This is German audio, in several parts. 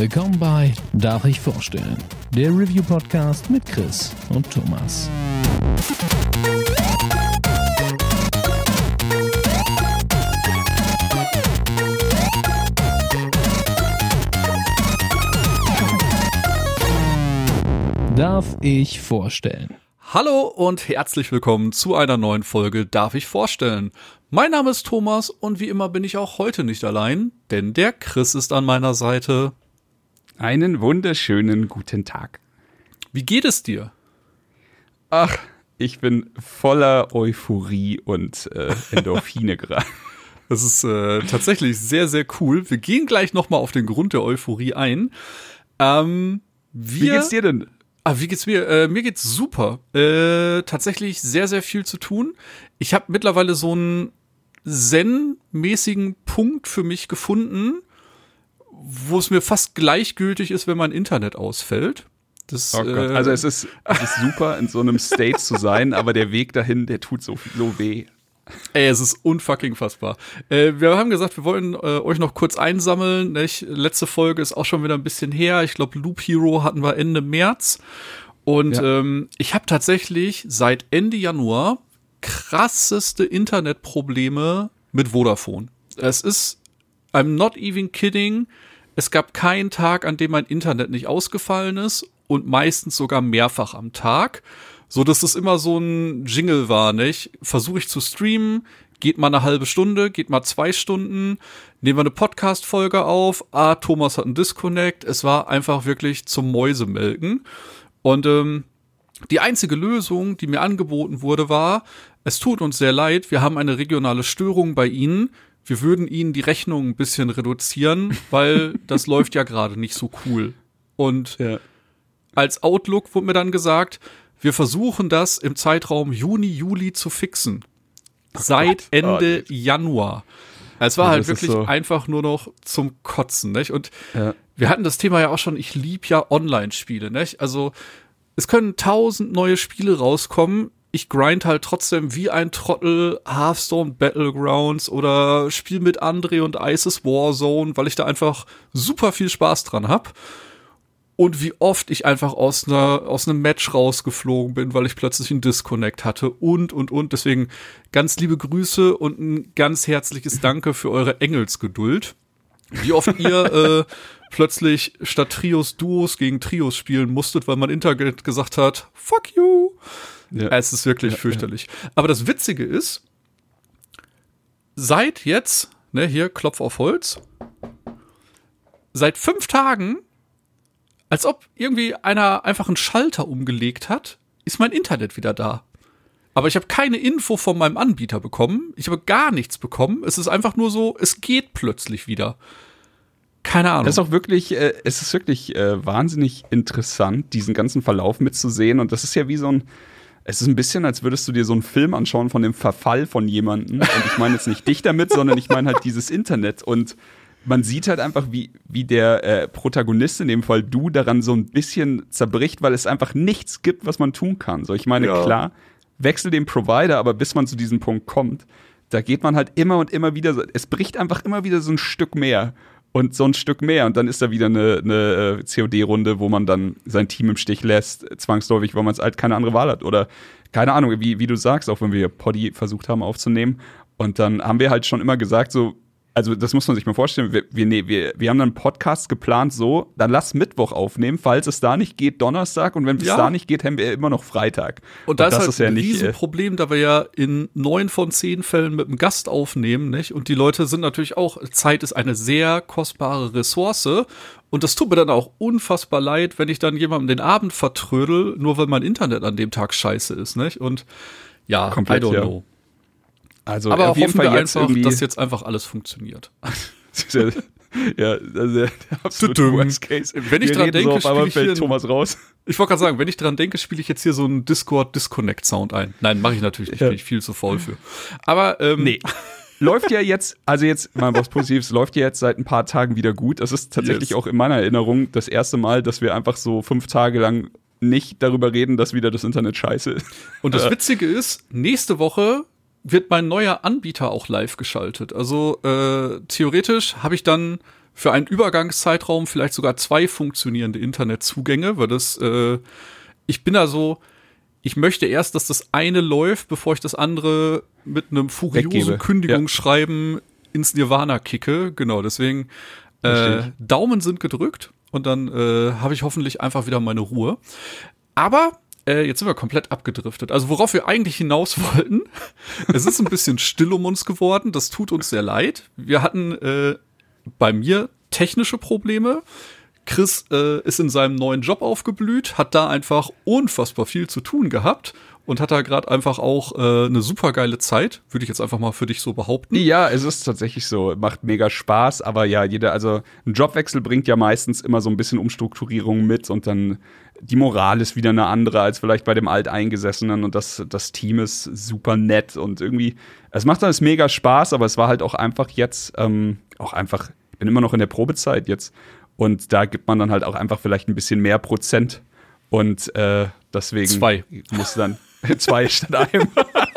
Willkommen bei Darf ich vorstellen? Der Review-Podcast mit Chris und Thomas. Darf ich vorstellen? Hallo und herzlich willkommen zu einer neuen Folge Darf ich vorstellen? Mein Name ist Thomas und wie immer bin ich auch heute nicht allein, denn der Chris ist an meiner Seite. Einen wunderschönen guten Tag. Wie geht es dir? Ach, ich bin voller Euphorie und äh, Endorphine gerade. Das ist äh, tatsächlich sehr, sehr cool. Wir gehen gleich nochmal auf den Grund der Euphorie ein. Ähm, wir, Wie geht's dir denn? Ah, wie geht's mir? Äh, mir geht's super. Äh, tatsächlich sehr, sehr viel zu tun. Ich habe mittlerweile so einen Zen-mäßigen Punkt für mich gefunden, wo es mir fast gleichgültig ist, wenn mein Internet ausfällt. Das, Oh äh, Also es ist, es ist super, in so einem State zu sein, aber der Weg dahin, der tut so, so weh. Ey, es ist unfucking fassbar. Äh, wir haben gesagt, wir wollen äh, euch noch kurz einsammeln. Nicht? Letzte Folge ist auch schon wieder ein bisschen her. Ich glaube, Loop Hero hatten wir Ende März. Und Ja. ähm, ich habe tatsächlich seit Ende Januar krasseste Internetprobleme mit Vodafone. Es ist, I'm not even kidding, es gab keinen Tag, an dem mein Internet nicht ausgefallen ist und meistens sogar mehrfach am Tag, so dass es immer so ein Jingle war, nicht? Versuche ich zu streamen, geht mal eine halbe Stunde, geht mal zwei Stunden, nehmen wir eine Podcast-Folge auf, ah, Thomas hat einen Disconnect, es war einfach wirklich zum Mäusemelken und ähm, die einzige Lösung, die mir angeboten wurde, war, es tut uns sehr leid, wir haben eine regionale Störung bei Ihnen. Wir würden Ihnen die Rechnung ein bisschen reduzieren, weil das läuft ja gerade nicht so cool. Und Ja. als Outlook wurde mir dann gesagt, wir versuchen das im Zeitraum Juni, Juli zu fixen. Seit. Ende Oh, Januar. Es war Ja, halt wirklich so- einfach nur noch zum Kotzen, nicht? Und Ja. wir hatten das Thema ja auch schon, ich lieb ja Online-Spiele, nicht? Also, es können tausend neue Spiele rauskommen. Ich grind halt trotzdem wie ein Trottel Hearthstone Battlegrounds oder spiel mit Andre und ISIS Warzone, weil ich da einfach super viel Spaß dran hab. Und wie oft ich einfach aus einer, aus einem Match rausgeflogen bin, weil ich plötzlich einen Disconnect hatte und, und, und. Deswegen ganz liebe Grüße und ein ganz herzliches Danke für eure Engelsgeduld. Wie oft ihr äh, plötzlich statt Trios Duos gegen Trios spielen musstet, weil mein Internet gesagt hat, fuck you. Ja. Es ist wirklich fürchterlich. Aber das Witzige ist, seit jetzt, ne, hier Klopf auf Holz, seit fünf Tagen, als ob irgendwie einer einfach einen Schalter umgelegt hat, ist mein Internet wieder da. Aber ich habe keine Info von meinem Anbieter bekommen. Ich habe gar nichts bekommen. Es ist einfach nur so, es geht plötzlich wieder. Keine Ahnung. Das ist auch wirklich, äh, es ist wirklich äh, wahnsinnig interessant, diesen ganzen Verlauf mitzusehen. Und das ist ja wie so ein, es ist ein bisschen, als würdest du dir so einen Film anschauen von dem Verfall von jemandem. Und ich meine jetzt nicht dich damit, sondern ich meine halt dieses Internet. Und man sieht halt einfach, wie, wie der äh, Protagonist, in dem Fall du, daran so ein bisschen zerbricht, weil es einfach nichts gibt, was man tun kann. So, ich meine, Ja. klar, wechsel den Provider, aber bis man zu diesem Punkt kommt, da geht man halt immer und immer wieder, es bricht einfach immer wieder so ein Stück mehr und so ein Stück mehr. Und dann ist da wieder eine, eine äh, COD-Runde, wo man dann sein Team im Stich lässt, zwangsläufig, weil man es halt keine andere Wahl hat. Oder keine Ahnung, wie, wie du sagst, auch wenn wir Poddy versucht haben aufzunehmen. Und dann haben wir halt schon immer gesagt, so, also das muss man sich mal vorstellen, wir, wir, nee, wir, wir haben dann einen Podcast geplant so, dann lass Mittwoch aufnehmen, falls es da nicht geht, Donnerstag und wenn es Ja. da nicht geht, haben wir immer noch Freitag. Und da ist das halt ist ja ein nicht, äh, Riesenproblem, da wir ja in neun von zehn Fällen mit einem Gast aufnehmen, nicht? Und die Leute sind natürlich auch, Zeit ist eine sehr kostbare Ressource. Und das tut mir dann auch unfassbar leid, wenn ich dann jemandem den Abend vertrödel, nur weil mein Internet an dem Tag scheiße ist, nicht? Und ja, Komplett, I don't ja. know. Also Aber auf jeden hoffen Fall wir jetzt einfach, dass jetzt einfach alles funktioniert. ja, also der, der absolute. Worst Case. Wenn ich Wir dran reden denke, so, auf ich fällt Thomas raus. Ich wollte gerade sagen, wenn ich dran denke, spiele ich jetzt hier so einen Discord-Disconnect-Sound ein. Nein, mache ich natürlich nicht, Ja. bin ich viel zu faul für. Aber ähm, Nee. läuft ja jetzt, also jetzt mal was Positives, läuft ja jetzt seit ein paar Tagen wieder gut. Das ist tatsächlich Yes. auch in meiner Erinnerung das erste Mal, dass wir einfach so fünf Tage lang nicht darüber reden, dass wieder das Internet scheiße ist. Und das Äh. Witzige ist, nächste Woche wird mein neuer Anbieter auch live geschaltet. Also äh, theoretisch habe ich dann für einen Übergangszeitraum vielleicht sogar zwei funktionierende Internetzugänge, weil das, äh, ich bin da so, ich möchte erst, dass das eine läuft, bevor ich das andere mit einem furiosen Weggebe. Kündigungsschreiben ins Nirvana kicke. Genau, deswegen äh, Daumen sind gedrückt und dann äh, habe ich hoffentlich einfach wieder meine Ruhe. Aber äh, jetzt sind wir komplett abgedriftet. Also worauf wir eigentlich hinaus wollten, es ist ein bisschen still um uns geworden. Das tut uns sehr leid. Wir hatten äh, bei mir technische Probleme. Chris äh, ist in seinem neuen Job aufgeblüht, hat da einfach unfassbar viel zu tun gehabt und hat da gerade einfach auch äh, eine super geile Zeit, würde ich jetzt einfach mal für dich so behaupten. Ja, es ist tatsächlich so. Macht mega Spaß, aber ja, jeder, also ein Jobwechsel bringt ja meistens immer so ein bisschen Umstrukturierung mit und dann die Moral ist wieder eine andere als vielleicht bei dem Alteingesessenen und das, das Team ist super nett und irgendwie, es macht alles mega Spaß, aber es war halt auch einfach jetzt, ähm, auch einfach, ich bin immer noch in der Probezeit jetzt und da gibt man dann halt auch einfach vielleicht ein bisschen mehr Prozent und äh, deswegen Zwei. muss dann zwei statt einem.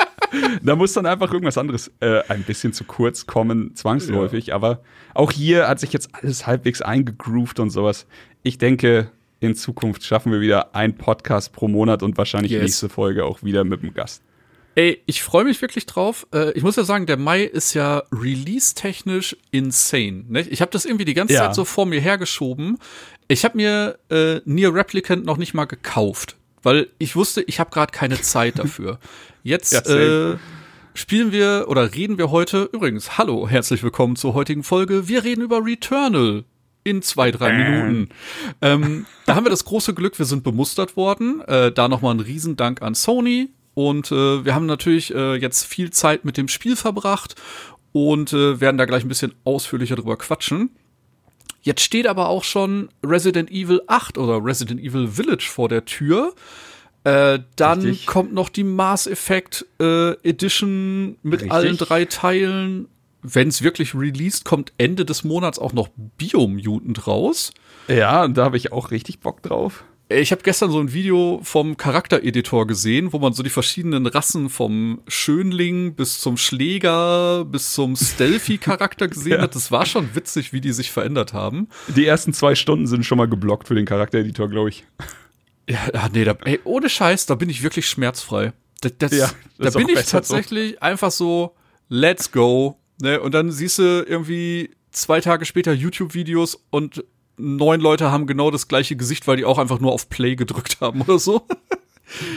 da muss dann einfach irgendwas anderes äh, ein bisschen zu kurz kommen, zwangsläufig. Aber auch hier hat sich jetzt alles halbwegs eingegroovt und sowas. Ich denke, in Zukunft schaffen wir wieder einen Podcast pro Monat und wahrscheinlich Yes. nächste Folge auch wieder mit dem Gast. Ey, ich freue mich wirklich drauf. Äh, ich muss ja sagen, der Mai ist ja release-technisch insane. Ne? Ich habe das irgendwie die ganze Ja. Zeit so vor mir hergeschoben. Ich habe mir äh, Nier Replicant noch nicht mal gekauft, weil ich wusste, ich habe gerade keine Zeit dafür. Jetzt äh, spielen wir oder reden wir heute übrigens. Hallo, herzlich willkommen zur heutigen Folge. Wir reden über Returnal. In zwei, drei Minuten. Ähm, da haben wir das große Glück, wir sind bemustert worden. Äh, da nochmal ein Riesendank an Sony. Und äh, wir haben natürlich äh, jetzt viel Zeit mit dem Spiel verbracht und äh, werden da gleich ein bisschen ausführlicher drüber quatschen. Jetzt steht aber auch schon Resident Evil 8 oder Resident Evil Village vor der Tür. Äh, dann Richtig. kommt noch die Mass Effect äh, Edition mit Richtig. allen drei Teilen. Wenn es wirklich released, kommt Ende des Monats auch noch Biomutant raus. Ja, und da habe ich auch richtig Bock drauf. Ich habe gestern so ein Video vom Charaktereditor gesehen, wo man so die verschiedenen Rassen vom Schönling bis zum Schläger bis zum Stealthy-Charakter gesehen Ja. hat. Das war schon witzig, wie die sich verändert haben. Die ersten zwei Stunden sind schon mal geblockt für den Charaktereditor, glaube ich. Ja, nee, da, ey, ohne Scheiß, da bin ich wirklich schmerzfrei. Das, das, Ja, das da bin ich besser so. tatsächlich einfach so, let's go. Ne? Und dann siehst du irgendwie zwei Tage später YouTube-Videos und neun Leute haben genau das gleiche Gesicht, weil die auch einfach nur auf Play gedrückt haben oder so.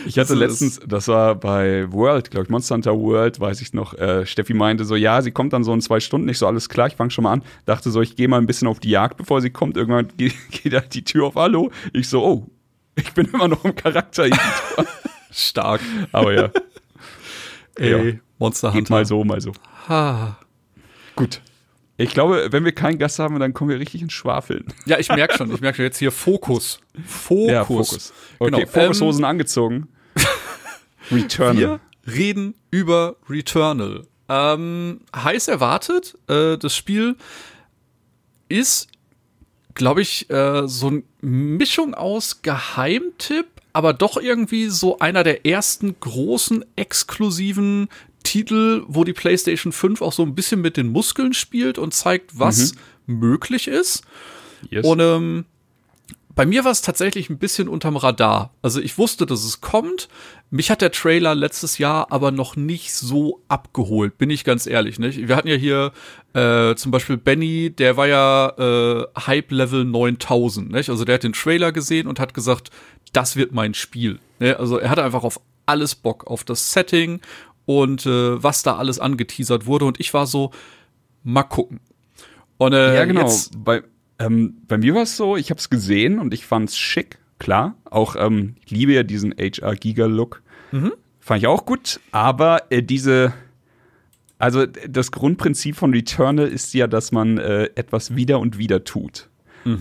Ich hatte Also letztens, das war bei World, glaube ich, Monster Hunter World, weiß ich noch, äh, Steffi meinte so, ja, sie kommt dann so in zwei Stunden, nicht so, alles klar, ich fange schon mal an. Dachte so, ich gehe mal ein bisschen auf die Jagd, bevor sie kommt. Irgendwann geht, geht halt die Tür auf, hallo. Ich so, oh, ich bin immer noch im Charakter. Stark. Aber ja, Ey, Ja. Monster geht Hunter. mal so, mal so. Ha. Gut. Ich glaube, wenn wir keinen Gast haben, dann kommen wir richtig ins Schwafeln. Ja, ich merke schon, ich merke schon jetzt hier Fokus. Fokus. Ja, Fokus. Okay, Genau, Fokushosen angezogen. Returnal. Wir reden über Returnal. Ähm, heiß erwartet, äh, das Spiel ist, glaube ich, äh, so eine Mischung aus Geheimtipp, aber doch irgendwie so einer der ersten großen exklusiven Titel, wo die PlayStation 5 auch so ein bisschen mit den Muskeln spielt und zeigt, was möglich ist. Yes. Und ähm, bei mir war es tatsächlich ein bisschen unterm Radar. Also ich wusste, dass es kommt. Mich hat der Trailer letztes Jahr aber noch nicht so abgeholt, bin ich ganz ehrlich. Nicht? Wir hatten ja hier äh, zum Beispiel Benny, der war ja äh, Hype-Level 9000. Nicht? Also der hat den Trailer gesehen und hat gesagt, das wird mein Spiel. Ne? Also er hatte einfach auf alles Bock, auf das Setting und äh, was da alles angeteasert wurde. Und ich war so, mal gucken. Und, äh, Ja, genau. Jetzt, Bei, ähm, bei mir war es so, ich habe es gesehen und ich fand es schick, klar. Auch ähm, ich liebe ja diesen HR-Giga-Look. Fand ich auch gut, aber äh, diese, also das Grundprinzip von Returnal ist ja, dass man äh, etwas wieder und wieder tut.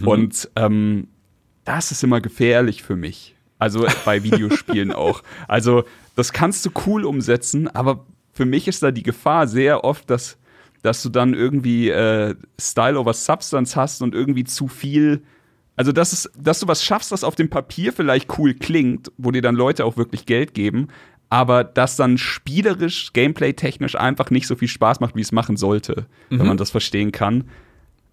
Und ähm, das ist immer gefährlich für mich. Also bei Videospielen auch. Also das kannst du cool umsetzen, aber für mich ist da die Gefahr sehr oft, dass, dass du dann irgendwie äh, Style over Substance hast und irgendwie zu viel. Also, dass, es, dass du was schaffst, was auf dem Papier vielleicht cool klingt, wo dir dann Leute auch wirklich Geld geben, aber das dann spielerisch, gameplay-technisch einfach nicht so viel Spaß macht, wie es machen sollte, wenn man das verstehen kann.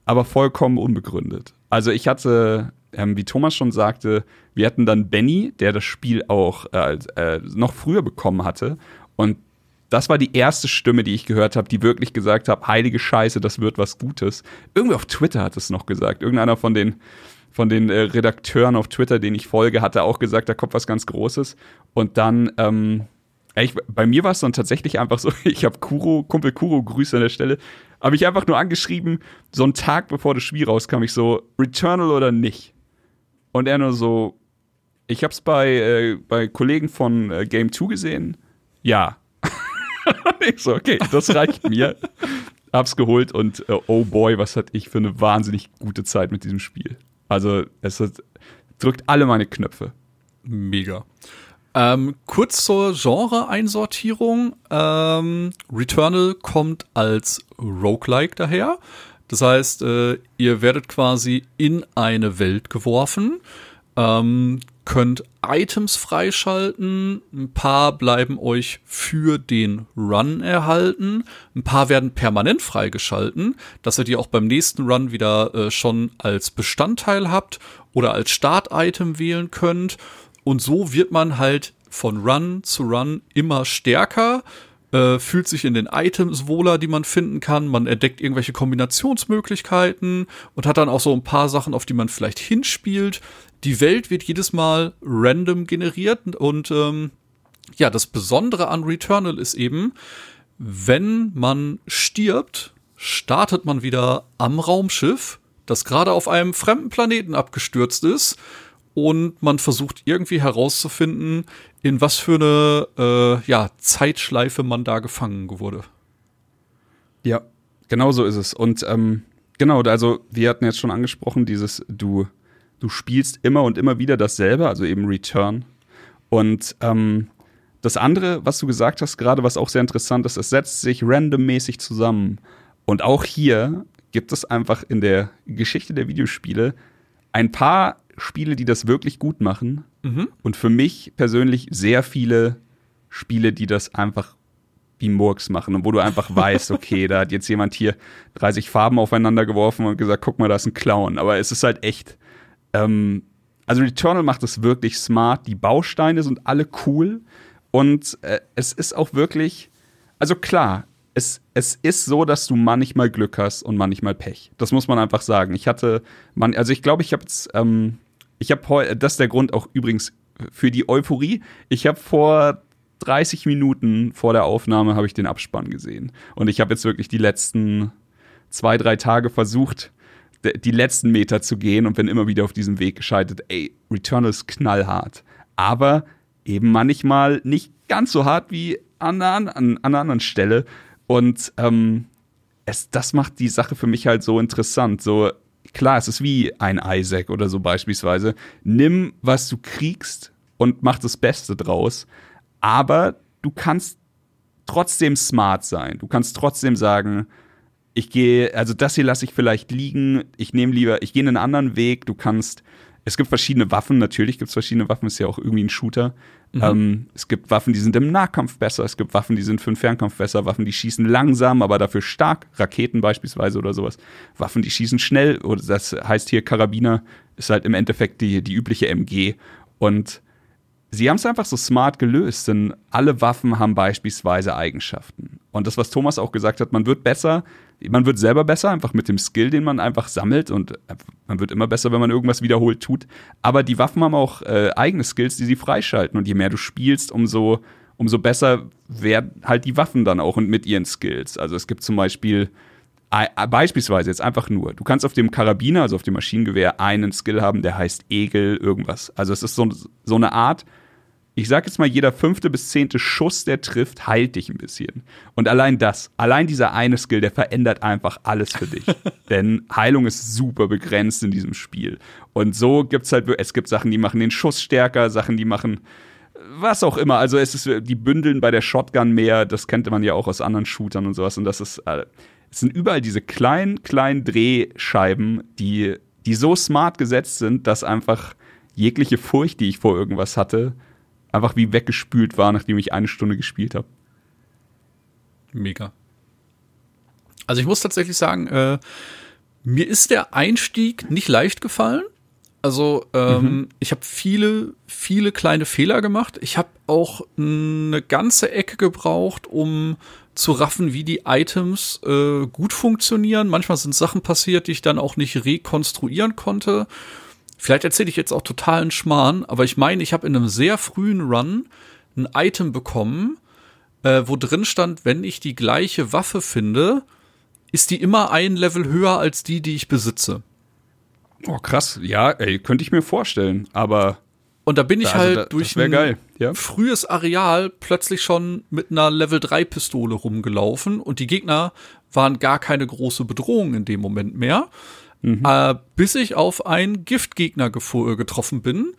aber vollkommen unbegründet. Also ich hatte, ähm, wie Thomas schon sagte, wir hatten dann Benny, der das Spiel auch äh, äh, noch früher bekommen hatte. Und das war die erste Stimme, die ich gehört habe, die wirklich gesagt hat, heilige Scheiße, das wird was Gutes. Irgendwie auf Twitter hat es noch gesagt. Irgendeiner von den, von den äh, Redakteuren auf Twitter, den ich folge, hatte auch gesagt, da kommt was ganz Großes. Und dann, ähm, ich, bei mir war es dann tatsächlich einfach so, ich habe Kuro, Kumpel Kuro, Grüße an der Stelle, habe ich einfach nur angeschrieben, so einen Tag bevor das Spiel rauskam, ich so, Returnal oder nicht? Und er nur so, ich habe es bei, äh, bei Kollegen von äh, Game 2 gesehen, ja. ich so, okay, das reicht mir. Hab's geholt und äh, oh boy, was hatte ich für eine wahnsinnig gute Zeit mit diesem Spiel. Also, es hat, drückt alle meine Knöpfe. Mega. Ähm, kurz zur Genre-Einsortierung. Ähm, Returnal kommt als Roguelike daher. Das heißt, äh, ihr werdet quasi in eine Welt geworfen, ähm, könnt Items freischalten, ein paar bleiben euch für den Run erhalten, ein paar werden permanent freigeschalten, dass ihr die auch beim nächsten Run wieder äh, schon als Bestandteil habt oder als Start-Item wählen könnt. Und so wird man halt von Run zu Run immer stärker, äh, fühlt sich in den Items wohler, die man finden kann. Man entdeckt irgendwelche Kombinationsmöglichkeiten und hat dann auch so ein paar Sachen, auf die man vielleicht hinspielt. Die Welt wird jedes Mal random generiert und ähm, ja, das Besondere an Returnal ist eben, wenn man stirbt, startet man wieder am Raumschiff, das gerade auf einem fremden Planeten abgestürzt ist und man versucht irgendwie herauszufinden, in was für eine äh, ja, Zeitschleife man da gefangen wurde. Ja, genau so ist es. Und ähm, genau, also wir hatten jetzt schon angesprochen, dieses du, du spielst immer und immer wieder dasselbe, also eben Return. Und ähm, das andere, was du gesagt hast gerade, was auch sehr interessant ist, es setzt sich randommäßig zusammen. Und auch hier gibt es einfach in der Geschichte der Videospiele ein paar Spiele, die das wirklich gut machen. Mhm. Und für mich persönlich sehr viele Spiele, die das einfach wie Murks machen und wo du einfach weißt, okay, da hat jetzt jemand hier 30 Farben aufeinander geworfen und gesagt, guck mal, da ist ein Clown. Aber es ist halt echt. Ähm, also Returnal macht es wirklich smart. Die Bausteine sind alle cool. Und äh, es ist auch wirklich. Also klar, es, es ist so, dass du manchmal Glück hast und manchmal Pech. Das muss man einfach sagen. Ich hatte, man, also ich glaube, ich habe jetzt, ähm, ich habe das ist der Grund auch übrigens für die Euphorie. Ich habe vor 30 Minuten vor der Aufnahme habe ich den Abspann gesehen und ich habe jetzt wirklich die letzten zwei, drei Tage versucht, die letzten Meter zu gehen und bin immer wieder auf diesem Weg gescheitert. Ey, Returnal ist knallhart, aber eben manchmal nicht ganz so hart wie an, an, an einer anderen Stelle. Und ähm, es, das macht die Sache für mich halt so interessant. So, klar, es ist wie ein Isaac oder so beispielsweise. Nimm, was du kriegst und mach das Beste draus. Aber du kannst trotzdem smart sein. Du kannst trotzdem sagen, ich gehe, also das hier lasse ich vielleicht liegen, ich nehme lieber, ich gehe einen anderen Weg, du kannst es gibt verschiedene Waffen, natürlich gibt es verschiedene Waffen, ist ja auch irgendwie ein Shooter. Mhm. Ähm, es gibt Waffen, die sind im Nahkampf besser, es gibt Waffen, die sind für den Fernkampf besser, Waffen, die schießen langsam, aber dafür stark, Raketen beispielsweise oder sowas. Waffen, die schießen schnell, oder das heißt hier Karabiner, ist halt im Endeffekt die, die übliche MG. Und sie haben es einfach so smart gelöst, denn alle Waffen haben beispielsweise Eigenschaften. Und das, was Thomas auch gesagt hat, man wird besser, man wird selber besser, einfach mit dem Skill, den man einfach sammelt und man wird immer besser, wenn man irgendwas wiederholt tut. Aber die Waffen haben auch äh, eigene Skills, die sie freischalten und je mehr du spielst, umso, umso besser werden halt die Waffen dann auch und mit ihren Skills. Also es gibt zum Beispiel Beispielsweise jetzt einfach nur, du kannst auf dem Karabiner, also auf dem Maschinengewehr, einen Skill haben, der heißt Egel, irgendwas. Also es ist so, so eine Art, ich sag jetzt mal, jeder fünfte bis zehnte Schuss, der trifft, heilt dich ein bisschen. Und allein das, allein dieser eine Skill, der verändert einfach alles für dich. Denn Heilung ist super begrenzt in diesem Spiel. Und so gibt's halt, es gibt Sachen, die machen den Schuss stärker, Sachen, die machen was auch immer. Also es ist, die bündeln bei der Shotgun mehr, das kennt man ja auch aus anderen Shootern und sowas. Und das ist, äh, es sind überall diese kleinen, kleinen Drehscheiben, die, die so smart gesetzt sind, dass einfach jegliche Furcht, die ich vor irgendwas hatte, einfach wie weggespült war, nachdem ich eine Stunde gespielt habe. Mega. Also ich muss tatsächlich sagen, äh, Mir ist der Einstieg nicht leicht gefallen. Also ähm, mhm. ich habe viele, viele kleine Fehler gemacht. Ich habe auch eine ganze Ecke gebraucht, um zu raffen, wie die Items äh, gut funktionieren. Manchmal sind Sachen passiert, die ich dann auch nicht rekonstruieren konnte. Vielleicht erzähle ich jetzt auch totalen Schmarrn, aber ich meine, ich habe in einem sehr frühen Run ein Item bekommen, äh, wo drin stand, wenn ich die gleiche Waffe finde, ist die immer ein Level höher als die, die ich besitze. Oh, krass. Ja, ey, könnte ich mir vorstellen, aber. Und da bin ich also, halt da, durch ein ja? frühes Areal plötzlich schon mit einer Level 3 Pistole rumgelaufen und die Gegner waren gar keine große Bedrohung in dem Moment mehr. Mhm. Äh, bis ich auf einen Giftgegner getroffen bin,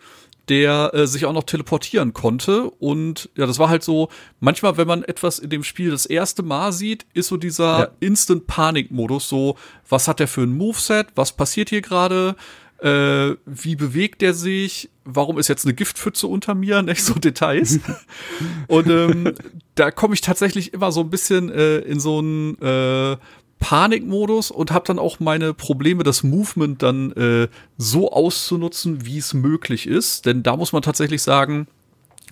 der äh, sich auch noch teleportieren konnte. Und ja, das war halt so, manchmal, wenn man etwas in dem Spiel das erste Mal sieht, ist so dieser ja. Instant-Panik-Modus, so, was hat der für ein Moveset, was passiert hier gerade, äh, wie bewegt der sich, warum ist jetzt eine Giftpfütze unter mir, nicht so Details. und ähm, da komme ich tatsächlich immer so ein bisschen äh, in so ein äh, Panikmodus und habe dann auch meine Probleme, das Movement dann äh, so auszunutzen, wie es möglich ist. Denn da muss man tatsächlich sagen,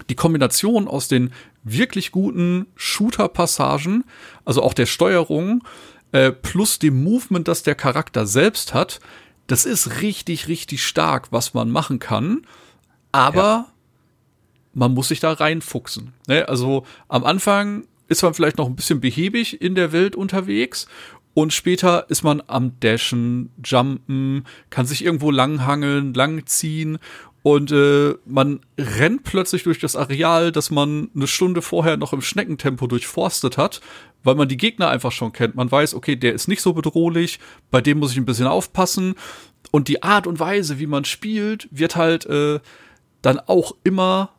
die Kombination aus den wirklich guten Shooter-Passagen, also auch der Steuerung, äh, plus dem Movement, das der Charakter selbst hat, das ist richtig, richtig stark, was man machen kann. Aber ja. man muss sich da reinfuchsen. Ne? Also am Anfang ist man vielleicht noch ein bisschen behäbig in der Welt unterwegs und später ist man am Dashen, Jumpen, kann sich irgendwo langhangeln, langziehen und äh, man rennt plötzlich durch das Areal, das man eine Stunde vorher noch im Schneckentempo durchforstet hat, weil man die Gegner einfach schon kennt. Man weiß, okay, der ist nicht so bedrohlich, bei dem muss ich ein bisschen aufpassen. Und die Art und Weise, wie man spielt, wird halt äh, dann auch immer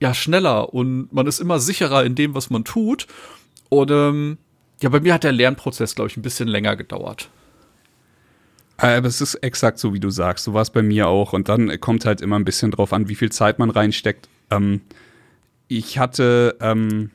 ja schneller und man ist immer sicherer in dem, was man tut. Und ähm, ja, bei mir hat der Lernprozess, glaube ich, ein bisschen länger gedauert. Aber es ist exakt so, wie du sagst. So war es bei mir auch. Und dann kommt halt immer ein bisschen drauf an, wie viel Zeit man reinsteckt. Ähm, ich hatte, ähm,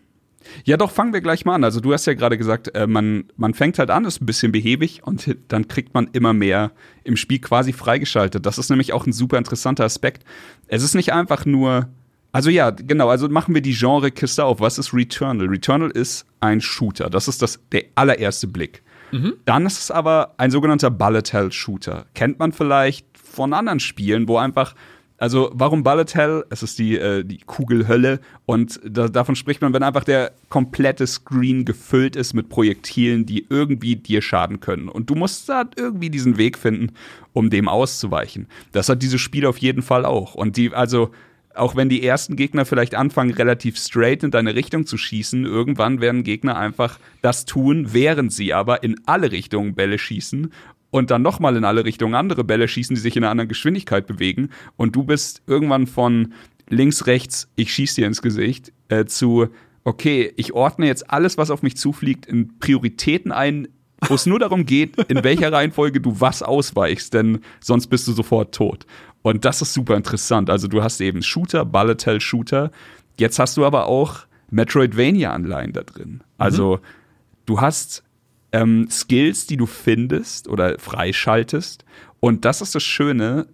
ja doch, fangen wir gleich mal an. Also du hast ja gerade gesagt, äh, man, man fängt halt an, ist ein bisschen behäbig und dann kriegt man immer mehr im Spiel quasi freigeschaltet. Das ist nämlich auch ein super interessanter Aspekt. Es ist nicht einfach nur also ja, genau, also machen wir die Genre-Kiste auf. Was ist Returnal? Returnal ist ein Shooter. Das ist das, der allererste Blick. Mhm. Dann ist es aber ein sogenannter Bullet Hell Shooter. Kennt man vielleicht von anderen Spielen, wo einfach, also warum Bullet Hell? Es ist die, äh, die Kugelhölle und da, davon spricht man, wenn einfach der komplette Screen gefüllt ist mit Projektilen, die irgendwie dir schaden können. Und du musst da irgendwie diesen Weg finden, um dem auszuweichen. Das hat dieses Spiel auf jeden Fall auch. Und die, also auch wenn die ersten Gegner vielleicht anfangen, relativ straight in deine Richtung zu schießen, irgendwann werden Gegner einfach das tun, während sie aber in alle Richtungen Bälle schießen und dann nochmal in alle Richtungen andere Bälle schießen, die sich in einer anderen Geschwindigkeit bewegen. Und du bist irgendwann von links, rechts, ich schieß dir ins Gesicht, äh, zu, okay, ich ordne jetzt alles, was auf mich zufliegt, in Prioritäten ein, wo es nur darum geht, in welcher Reihenfolge du was ausweichst, denn sonst bist du sofort tot. Und das ist super interessant. Also du hast eben Shooter, Bullet Hell Shooter. Jetzt hast du aber auch Metroidvania-Anleihen da drin. Also mhm. du hast ähm, Skills, die du findest oder freischaltest. Und das ist das Schöne,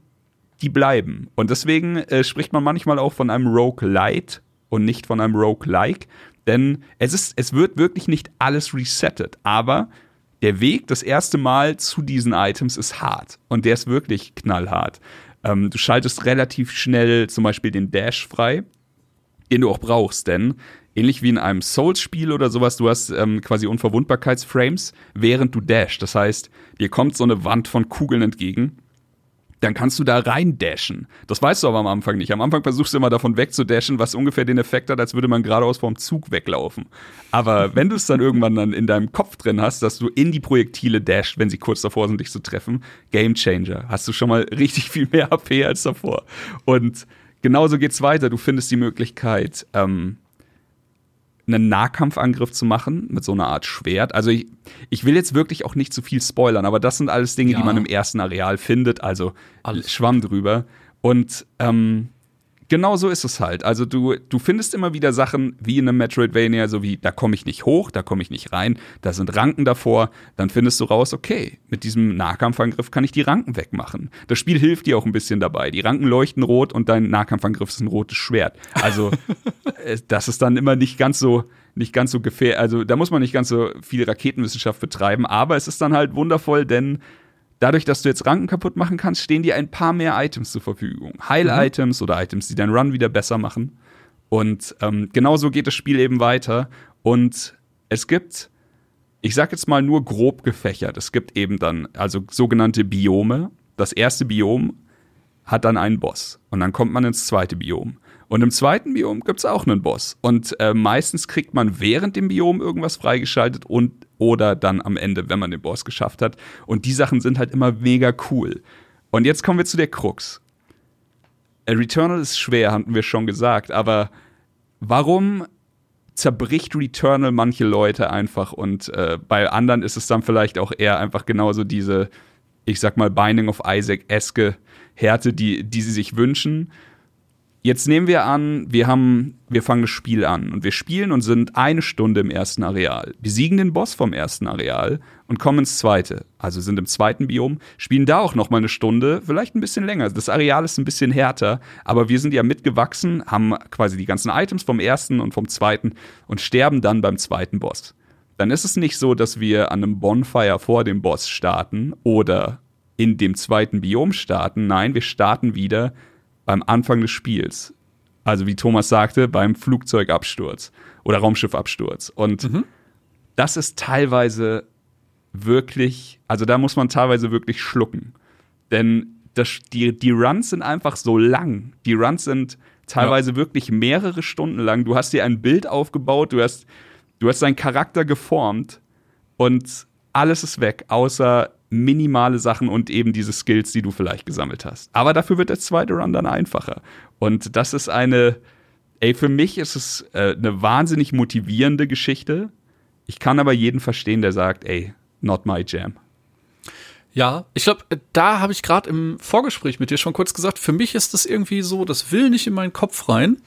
die bleiben. Und deswegen äh, spricht man manchmal auch von einem Rogue Light und nicht von einem Rogue Like. Denn es, ist, es wird wirklich nicht alles resettet. Aber der Weg das erste Mal zu diesen Items ist hart. Und der ist wirklich knallhart. Ähm, du schaltest relativ schnell zum Beispiel den Dash frei, den du auch brauchst, denn ähnlich wie in einem Souls-Spiel oder sowas, du hast ähm, quasi Unverwundbarkeitsframes, während du dash. Das heißt, dir kommt so eine Wand von Kugeln entgegen dann kannst du da rein dashen. Das weißt du aber am Anfang nicht. Am Anfang versuchst du immer davon wegzudashen, was ungefähr den Effekt hat, als würde man geradeaus vom Zug weglaufen. Aber wenn du es dann irgendwann dann in deinem Kopf drin hast, dass du in die Projektile dasht, wenn sie kurz davor sind, dich zu treffen, Game Changer. Hast du schon mal richtig viel mehr AP als davor. Und genauso geht's weiter. Du findest die Möglichkeit, ähm, einen Nahkampfangriff zu machen mit so einer Art Schwert. Also ich, ich will jetzt wirklich auch nicht zu viel spoilern, aber das sind alles Dinge, ja. die man im ersten Areal findet, also alles. Schwamm drüber. Und ähm, Genau so ist es halt. Also du, du findest immer wieder Sachen wie in einem Metroidvania, so wie, da komme ich nicht hoch, da komme ich nicht rein, da sind Ranken davor. Dann findest du raus, okay, mit diesem Nahkampfangriff kann ich die Ranken wegmachen. Das Spiel hilft dir auch ein bisschen dabei. Die Ranken leuchten rot und dein Nahkampfangriff ist ein rotes Schwert. Also äh, das ist dann immer nicht ganz so, nicht ganz so gefährlich. Also da muss man nicht ganz so viel Raketenwissenschaft betreiben, aber es ist dann halt wundervoll, denn dadurch, dass du jetzt Ranken kaputt machen kannst, stehen dir ein paar mehr Items zur Verfügung. Heil-Items mhm. oder Items, die deinen Run wieder besser machen. Und ähm, genauso geht das Spiel eben weiter. Und es gibt, ich sag jetzt mal nur grob gefächert, es gibt eben dann also sogenannte Biome. Das erste Biom hat dann einen Boss. Und dann kommt man ins zweite Biom. Und im zweiten Biom gibt es auch einen Boss. Und äh, meistens kriegt man während dem Biom irgendwas freigeschaltet und oder dann am Ende, wenn man den Boss geschafft hat. Und die Sachen sind halt immer mega cool. Und jetzt kommen wir zu der Krux. Returnal ist schwer, hatten wir schon gesagt, aber warum zerbricht Returnal manche Leute einfach und äh, bei anderen ist es dann vielleicht auch eher einfach genauso diese, ich sag mal, Binding of Isaac-eske Härte, die, die sie sich wünschen. Jetzt nehmen wir an, wir haben, wir fangen das Spiel an und wir spielen und sind eine Stunde im ersten Areal, besiegen den Boss vom ersten Areal und kommen ins zweite. Also sind im zweiten Biom, spielen da auch noch mal eine Stunde, vielleicht ein bisschen länger. Das Areal ist ein bisschen härter, aber wir sind ja mitgewachsen, haben quasi die ganzen Items vom ersten und vom zweiten und sterben dann beim zweiten Boss. Dann ist es nicht so, dass wir an einem Bonfire vor dem Boss starten oder in dem zweiten Biom starten. Nein, wir starten wieder beim Anfang des Spiels. Also wie Thomas sagte, beim Flugzeugabsturz oder Raumschiffabsturz. Und mhm. das ist teilweise wirklich, also da muss man teilweise wirklich schlucken. Denn das, die, die Runs sind einfach so lang. Die Runs sind teilweise ja. wirklich mehrere Stunden lang. Du hast dir ein Bild aufgebaut, du hast, du hast deinen Charakter geformt und alles ist weg, außer minimale Sachen und eben diese Skills, die du vielleicht gesammelt hast. Aber dafür wird der zweite Run dann einfacher. Und das ist eine, ey, für mich ist es äh, eine wahnsinnig motivierende Geschichte. Ich kann aber jeden verstehen, der sagt, ey, not my jam. Ja, ich glaube, da habe ich gerade im Vorgespräch mit dir schon kurz gesagt, für mich ist das irgendwie so, das will nicht in meinen Kopf rein.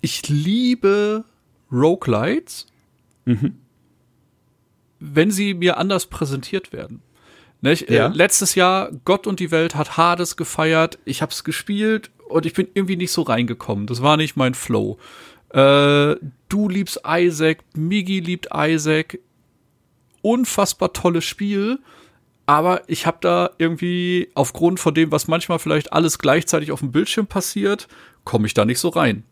Ich liebe Roguelites. Mhm wenn sie mir anders präsentiert werden. Nicht? Äh, ja. Äh, letztes Jahr Gott und die Welt hat Hades gefeiert. Ich habe es gespielt und ich bin irgendwie nicht so reingekommen. Das war nicht mein Flow. Äh, du liebst Isaac, Migi liebt Isaac. Unfassbar tolles Spiel. Aber ich habe da irgendwie aufgrund von dem, was manchmal vielleicht alles gleichzeitig auf dem Bildschirm passiert, komme ich da nicht so rein.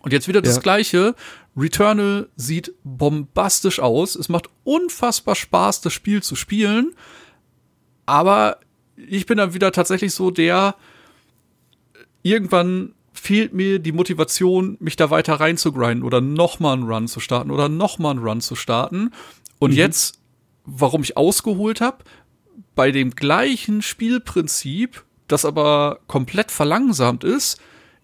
Und jetzt wieder das ja. gleiche. Returnal sieht bombastisch aus. Es macht unfassbar Spaß, das Spiel zu spielen. Aber ich bin dann wieder tatsächlich so der, irgendwann fehlt mir die Motivation, mich da weiter reinzugrinden oder nochmal einen Run zu starten oder nochmal einen Run zu starten. Und mhm. jetzt, warum ich ausgeholt habe, bei dem gleichen Spielprinzip, das aber komplett verlangsamt ist,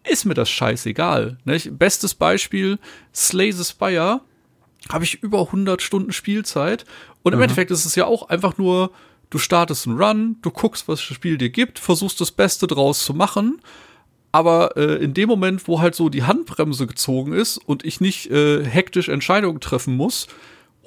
ist mir das scheißegal. Nicht? Bestes Beispiel, Slay the Spire, habe ich über 100 Stunden Spielzeit und im mhm. Endeffekt ist es ja auch einfach nur, du startest einen Run, du guckst, was das Spiel dir gibt, versuchst das Beste draus zu machen, aber äh, in dem Moment, wo halt so die Handbremse gezogen ist und ich nicht äh, hektisch Entscheidungen treffen muss,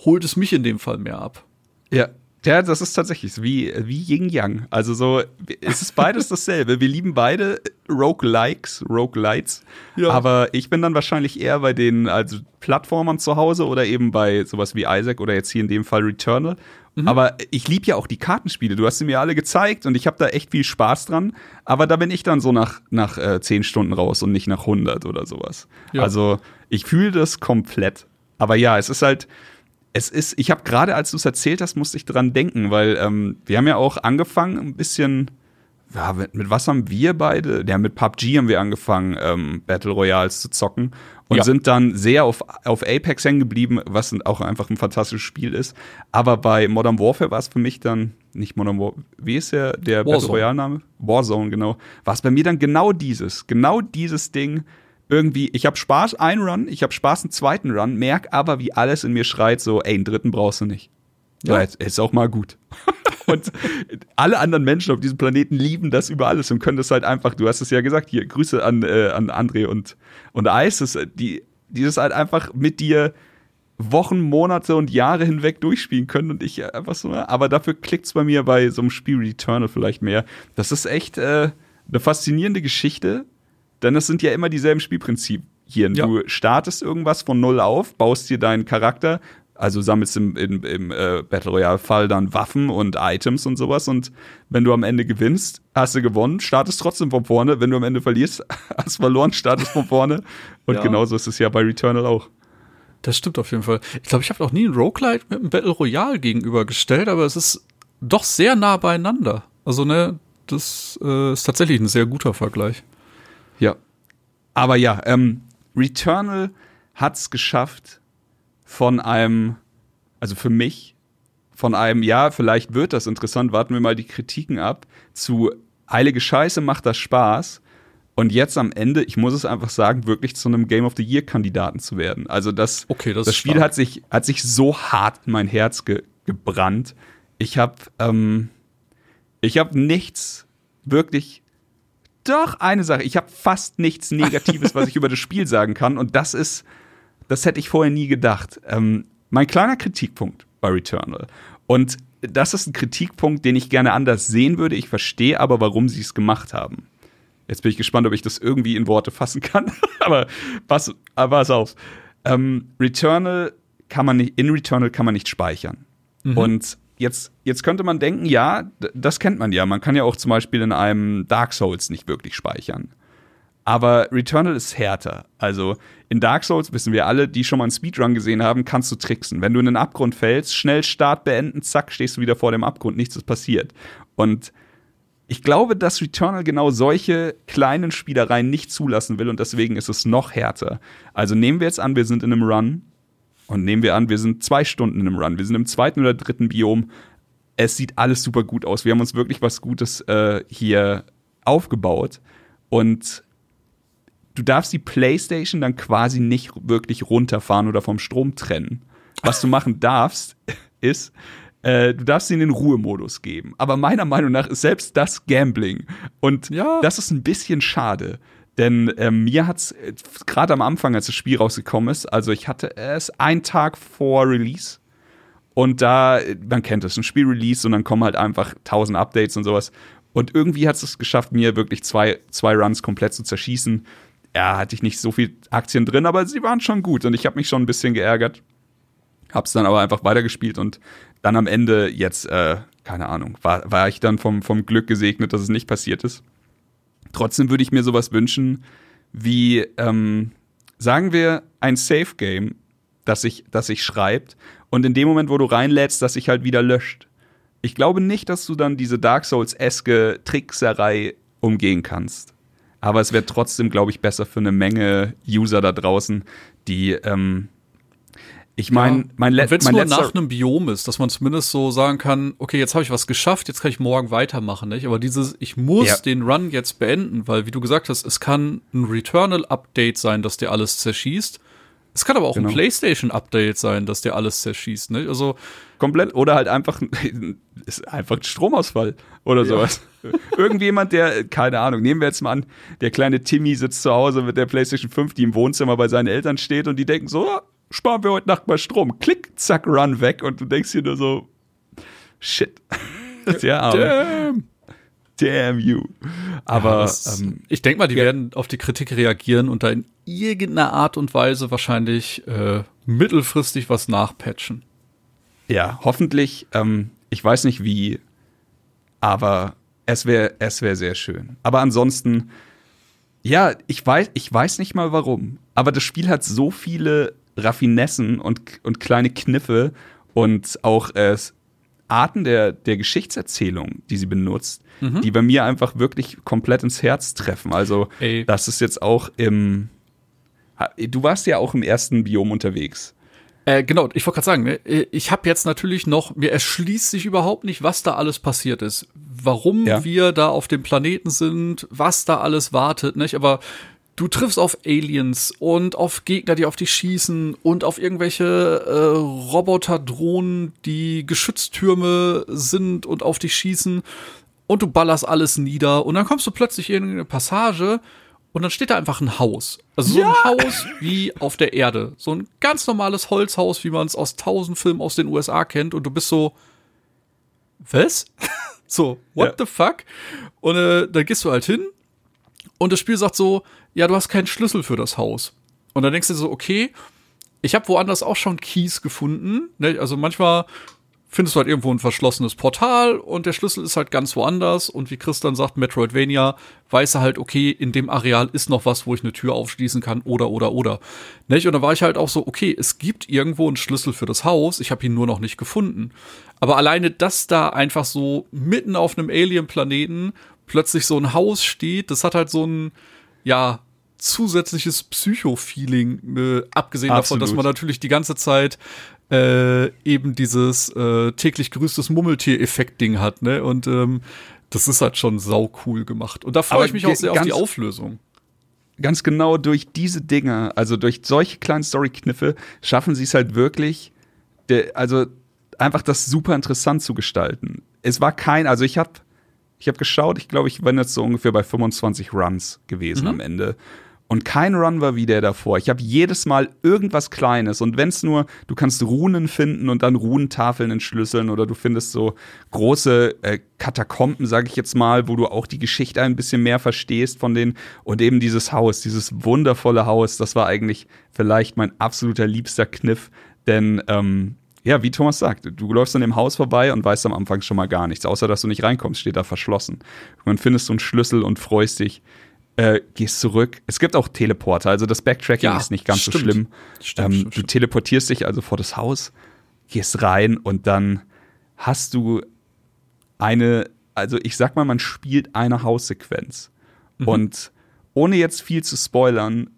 holt es mich in dem Fall mehr ab. Ja, ja, das ist tatsächlich wie, wie Yin-Yang. Also so, es ist beides dasselbe. Wir lieben beide Roguelikes, Roguelites. Ja. Aber ich bin dann wahrscheinlich eher bei den also Plattformern zu Hause oder eben bei sowas wie Isaac oder jetzt hier in dem Fall Returnal. Mhm. Aber ich liebe ja auch die Kartenspiele. Du hast sie mir alle gezeigt und ich habe da echt viel Spaß dran. Aber da bin ich dann so nach, nach äh, 10 Stunden raus und nicht nach 100 oder sowas. Ja. Also ich fühle das komplett. Aber ja, es ist halt, es ist, ich habe gerade, als du es erzählt hast, musste ich dran denken, weil ähm, wir haben ja auch angefangen, ein bisschen, ja, mit, mit, was haben wir beide? Ja, mit PUBG haben wir angefangen, ähm, Battle Royals zu zocken und ja. sind dann sehr auf, auf Apex hängen geblieben, was auch einfach ein fantastisches Spiel ist. Aber bei Modern Warfare war es für mich dann, nicht Modern Warfare, wie ist der, der Battle Royale-Name? Warzone, genau. War es bei mir dann genau dieses, genau dieses Ding, irgendwie, ich habe Spaß einen Run, ich habe Spaß einen zweiten Run, merk aber, wie alles in mir schreit, so, ey, einen dritten brauchst du nicht. Ja, ja ist auch mal gut. Und alle anderen Menschen auf diesem Planeten lieben das über alles und können das halt einfach, du hast es ja gesagt, hier, Grüße an, äh, an André und, und Ice, das, die, die das halt einfach mit dir Wochen, Monate und Jahre hinweg durchspielen können und ich einfach so, aber dafür klickt's bei mir bei so einem Spiel Returnal vielleicht mehr. Das ist echt äh, eine faszinierende Geschichte, denn es sind ja immer dieselben Spielprinzipien. Ja. Du startest irgendwas von null auf, baust dir deinen Charakter, also sammelst im, im, im äh, Battle Royale-Fall dann Waffen und Items und sowas. Und wenn du am Ende gewinnst, hast du gewonnen, startest trotzdem von vorne. Wenn du am Ende verlierst, hast verloren, startest von vorne. Und ja. genauso ist es ja bei Returnal auch. Das stimmt auf jeden Fall. Ich glaube, ich habe noch nie ein Roguelite mit einem Battle Royale gegenübergestellt, aber es ist doch sehr nah beieinander. Also, ne, das äh, ist tatsächlich ein sehr guter Vergleich. Ja. Aber ja, ähm, Returnal hat es geschafft, von einem, also für mich, von einem, ja, vielleicht wird das interessant, warten wir mal die Kritiken ab, zu heilige Scheiße macht das Spaß und jetzt am Ende, ich muss es einfach sagen, wirklich zu einem Game of the Year Kandidaten zu werden. Also das, okay, das, das Spiel hat sich, hat sich so hart in mein Herz ge gebrannt. Ich habe ähm, ich habe nichts wirklich doch eine Sache. Ich habe fast nichts Negatives, was ich über das Spiel sagen kann. Und das ist, das hätte ich vorher nie gedacht. Ähm, mein kleiner Kritikpunkt bei Returnal. Und das ist ein Kritikpunkt, den ich gerne anders sehen würde. Ich verstehe aber, warum sie es gemacht haben. Jetzt bin ich gespannt, ob ich das irgendwie in Worte fassen kann. aber pass, pass auf. Ähm, Returnal kann man nicht, in Returnal kann man nicht speichern. Mhm. Und jetzt, jetzt könnte man denken, ja, das kennt man ja. Man kann ja auch zum Beispiel in einem Dark Souls nicht wirklich speichern. Aber Returnal ist härter. Also in Dark Souls wissen wir alle, die schon mal einen Speedrun gesehen haben, kannst du tricksen. Wenn du in den Abgrund fällst, schnell Start beenden, zack, stehst du wieder vor dem Abgrund, nichts ist passiert. Und ich glaube, dass Returnal genau solche kleinen Spielereien nicht zulassen will und deswegen ist es noch härter. Also nehmen wir jetzt an, wir sind in einem Run und nehmen wir an, wir sind zwei Stunden in einem Run, wir sind im zweiten oder dritten Biom. Es sieht alles super gut aus. Wir haben uns wirklich was Gutes äh, hier aufgebaut und du darfst die PlayStation dann quasi nicht wirklich runterfahren oder vom Strom trennen. Was du machen darfst, ist, äh, du darfst sie in den Ruhemodus geben. Aber meiner Meinung nach ist selbst das Gambling. Und ja. das ist ein bisschen schade. Denn äh, mir hat's äh, gerade am Anfang, als das Spiel rausgekommen ist, also ich hatte es einen Tag vor Release. Und da, man kennt es, ein Spiel Release und dann kommen halt einfach tausend Updates und sowas. Und irgendwie hat es geschafft, mir wirklich zwei, zwei Runs komplett zu zerschießen. Ja, hatte ich nicht so viel Aktien drin, aber sie waren schon gut und ich habe mich schon ein bisschen geärgert. Hab's dann aber einfach weitergespielt und dann am Ende jetzt, äh, keine Ahnung, war, war ich dann vom, vom Glück gesegnet, dass es nicht passiert ist. Trotzdem würde ich mir sowas wünschen, wie, ähm, sagen wir, ein Safe Game, das sich, das sich schreibt und in dem Moment, wo du reinlädst, das sich halt wieder löscht. Ich glaube nicht, dass du dann diese Dark Souls-eske Trickserei umgehen kannst. Aber es wäre trotzdem, glaube ich, besser für eine Menge User da draußen, die ähm, ich meine, ja. mein, Le Wenn es nur nach einem Biom ist, dass man zumindest so sagen kann, okay, jetzt habe ich was geschafft, jetzt kann ich morgen weitermachen, nicht? Aber dieses, ich muss ja. den Run jetzt beenden, weil, wie du gesagt hast, es kann ein Returnal-Update sein, dass dir alles zerschießt. Es kann aber auch genau. ein PlayStation-Update sein, dass dir alles zerschießt, nicht? Also komplett oder halt einfach ist einfach ein Stromausfall oder ja. sowas. Irgendjemand, der keine Ahnung, nehmen wir jetzt mal an, der kleine Timmy sitzt zu Hause mit der PlayStation 5, die im Wohnzimmer bei seinen Eltern steht und die denken so, sparen wir heute Nacht mal Strom. Klick, zack, run weg. Und du denkst dir nur so, shit. ja, aber, Damn. Damn you. Aber ja, das, ähm, ich denke mal, die ja. werden auf die Kritik reagieren und da in irgendeiner Art und Weise wahrscheinlich äh, mittelfristig was nachpatchen. Ja, hoffentlich. Ähm, ich weiß nicht wie, aber es wäre es wäre sehr schön. Aber ansonsten, ja, ich weiß, ich weiß nicht mal warum. Aber das Spiel hat so viele Raffinessen und, und kleine Kniffe und auch äh, Arten der, der Geschichtserzählung, die sie benutzt, mhm. die bei mir einfach wirklich komplett ins Herz treffen. Also, Ey. das ist jetzt auch im. Du warst ja auch im ersten Biom unterwegs. Äh, genau, ich wollte gerade sagen, ne, ich habe jetzt natürlich noch, mir erschließt sich überhaupt nicht, was da alles passiert ist. Warum ja. wir da auf dem Planeten sind, was da alles wartet, nicht? Aber du triffst auf Aliens und auf Gegner, die auf dich schießen und auf irgendwelche äh, Roboterdrohnen, die Geschütztürme sind und auf dich schießen und du ballerst alles nieder und dann kommst du plötzlich in eine Passage und dann steht da einfach ein Haus. Also so Ja. ein Haus wie auf der Erde. So ein ganz normales Holzhaus, wie man es aus tausend Filmen aus den USA kennt und du bist so, was? so, what Ja. the fuck? Und äh, dann gehst du halt hin und das Spiel sagt so, ja, du hast keinen Schlüssel für das Haus. Und dann denkst du so, okay, ich habe woanders auch schon Keys gefunden. Ne? Also manchmal findest du halt irgendwo ein verschlossenes Portal und der Schlüssel ist halt ganz woanders. Und wie Chris dann sagt, Metroidvania, weiß er halt, okay, in dem Areal ist noch was, wo ich eine Tür aufschließen kann oder, oder, oder. Nicht? Und da war ich halt auch so, okay, es gibt irgendwo einen Schlüssel für das Haus, ich habe ihn nur noch nicht gefunden. Aber alleine, dass da einfach so mitten auf einem Alien-Planeten plötzlich so ein Haus steht, das hat halt so ein, ja, zusätzliches Psycho-Feeling, äh, abgesehen davon, dass Absolut. man natürlich die ganze Zeit äh, eben dieses äh, täglich grüßtes Mummeltier-Effekt-Ding hat, ne? Und ähm, das ist halt schon sau cool gemacht. Und da freue ich mich auch sehr auf die Auflösung. ganz genau durch diese Dinge, also durch solche kleinen Story-Kniffe, schaffen sie es halt wirklich, also einfach das super interessant zu gestalten. Es war kein, also ich habe ich hab geschaut, ich glaube, ich bin jetzt so ungefähr bei 25 Runs gewesen am Ende. Und kein Run war wie der davor. Ich habe jedes Mal irgendwas Kleines. Und wenn es nur, du kannst Runen finden und dann Runentafeln entschlüsseln oder du findest so große äh, Katakomben, sage ich jetzt mal, wo du auch die Geschichte ein bisschen mehr verstehst von denen. Und eben dieses Haus, dieses wundervolle Haus, das war eigentlich vielleicht mein absoluter liebster Kniff. Denn ähm, ja, wie Thomas sagt, du läufst an dem Haus vorbei und weißt am Anfang schon mal gar nichts, außer dass du nicht reinkommst, steht da verschlossen. Und dann findest du einen Schlüssel und freust dich, äh, gehst zurück. Es gibt auch Teleporter, also das Backtracking Ja, ist nicht ganz so stimmt. schlimm. Stimmt, ähm, stimmt, du teleportierst dich also vor das Haus, gehst rein und dann hast du eine, also ich sag mal, man spielt eine Haussequenz. Mhm. Und ohne jetzt viel zu spoilern,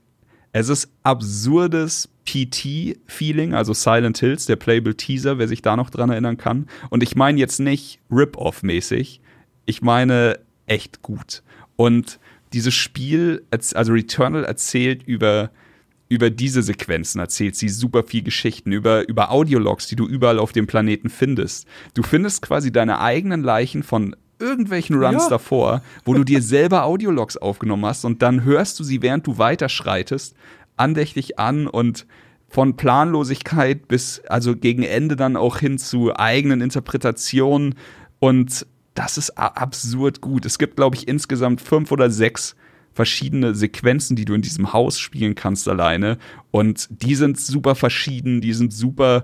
es ist absurdes PT-Feeling, also Silent Hills, der Playable Teaser, wer sich da noch dran erinnern kann. Und ich meine jetzt nicht Rip-Off-mäßig, ich meine echt gut. Und dieses Spiel, also Returnal erzählt über, über diese Sequenzen, erzählt sie super viel Geschichten, über, über Audiologs, die du überall auf dem Planeten findest. Du findest quasi deine eigenen Leichen von irgendwelchen Runs Ja. davor, wo du dir selber Audiologs aufgenommen hast und dann hörst du sie, während du weiterschreitest, andächtig an und von Planlosigkeit bis also gegen Ende dann auch hin zu eigenen Interpretationen und das ist absurd gut. Es gibt, glaube ich, insgesamt fünf oder sechs verschiedene Sequenzen, die du in diesem Haus spielen kannst alleine. Und die sind super verschieden, die sind super.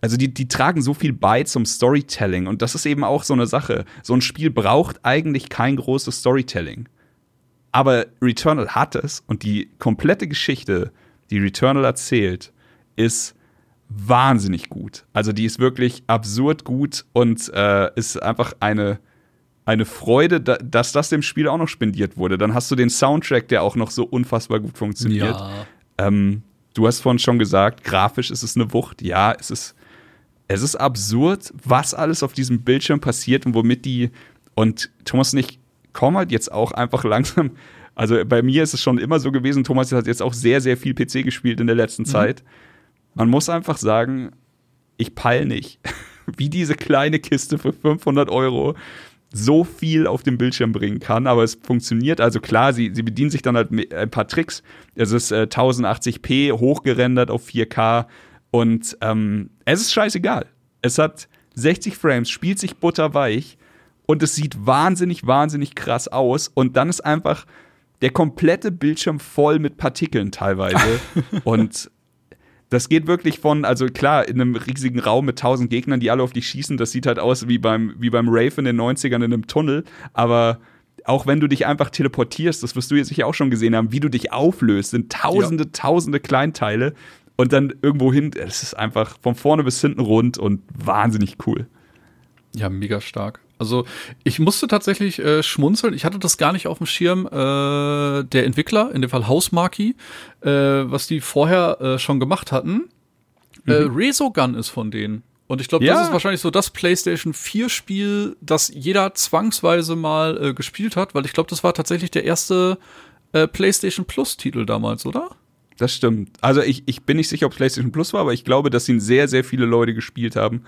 Also die, die tragen so viel bei zum Storytelling. Und das ist eben auch so eine Sache. So ein Spiel braucht eigentlich kein großes Storytelling. Aber Returnal hat es und die komplette Geschichte, die Returnal erzählt, ist wahnsinnig gut. Also die ist wirklich absurd gut und äh, ist einfach eine, eine Freude, da, dass das dem Spiel auch noch spendiert wurde. Dann hast du den Soundtrack, der auch noch so unfassbar gut funktioniert. Ähm, du hast vorhin schon gesagt, grafisch ist es eine Wucht. Ja, es ist, es ist absurd, was alles auf diesem Bildschirm passiert und womit die und Thomas und ich kommen halt jetzt auch einfach langsam. Also bei mir ist es schon immer so gewesen. Thomas hat jetzt auch sehr, sehr viel PC gespielt in der letzten Zeit. Man muss einfach sagen, ich peil nicht, wie diese kleine Kiste für 500 Euro so viel auf dem Bildschirm bringen kann, aber es funktioniert. Also klar, sie, sie bedienen sich dann halt mit ein paar Tricks. Es ist äh, 1080p hochgerendert auf 4K und ähm, es ist scheißegal. Es hat 60 Frames, spielt sich butterweich und es sieht wahnsinnig, wahnsinnig krass aus und dann ist einfach der komplette Bildschirm voll mit Partikeln teilweise und das geht wirklich von, also klar, in einem riesigen Raum mit tausend Gegnern, die alle auf dich schießen, das sieht halt aus wie beim, wie beim Rave in den 90ern in einem Tunnel, aber auch wenn du dich einfach teleportierst, das wirst du jetzt sicher auch schon gesehen haben, wie du dich auflöst, sind tausende, tausende Kleinteile und dann irgendwo hin, es ist einfach von vorne bis hinten rund und wahnsinnig cool. Ja, mega stark. Also ich musste tatsächlich äh, schmunzeln. Ich hatte das gar nicht auf dem Schirm. Äh, der Entwickler, in dem Fall Housemarque, äh, was die vorher äh, schon gemacht hatten. Äh, Resogun ist von denen. Und ich glaube, Ja. das ist wahrscheinlich so das PlayStation 4 Spiel, das jeder zwangsweise mal äh, gespielt hat, weil ich glaube, das war tatsächlich der erste äh, PlayStation Plus-Titel damals, oder? Das stimmt. Also ich, ich bin nicht sicher, ob PlayStation Plus war, aber ich glaube, dass ihn sehr, sehr viele Leute gespielt haben.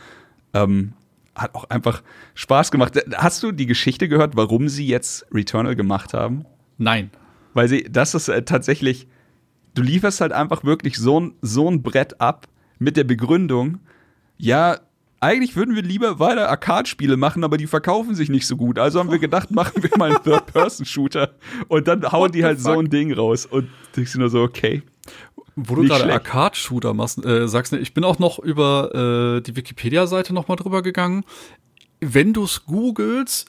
Ähm, hat auch einfach Spaß gemacht. Hast du die Geschichte gehört, warum sie jetzt Returnal gemacht haben? Nein. Weil sie, das ist äh, tatsächlich, du lieferst halt einfach wirklich so ein, so ein Brett ab mit der Begründung, ja, eigentlich würden wir lieber weiter Arcade-Spiele machen, aber die verkaufen sich nicht so gut. Also haben wir gedacht, machen wir mal einen Third-Person-Shooter. Und dann hauen die halt so fuck? ein Ding raus. Und denkst du nur so, okay. Wo du gerade. Arcade-Shooter machst, äh, sagst, ne, ich bin auch noch über äh, die Wikipedia-Seite noch mal drüber gegangen. Wenn du es googelst,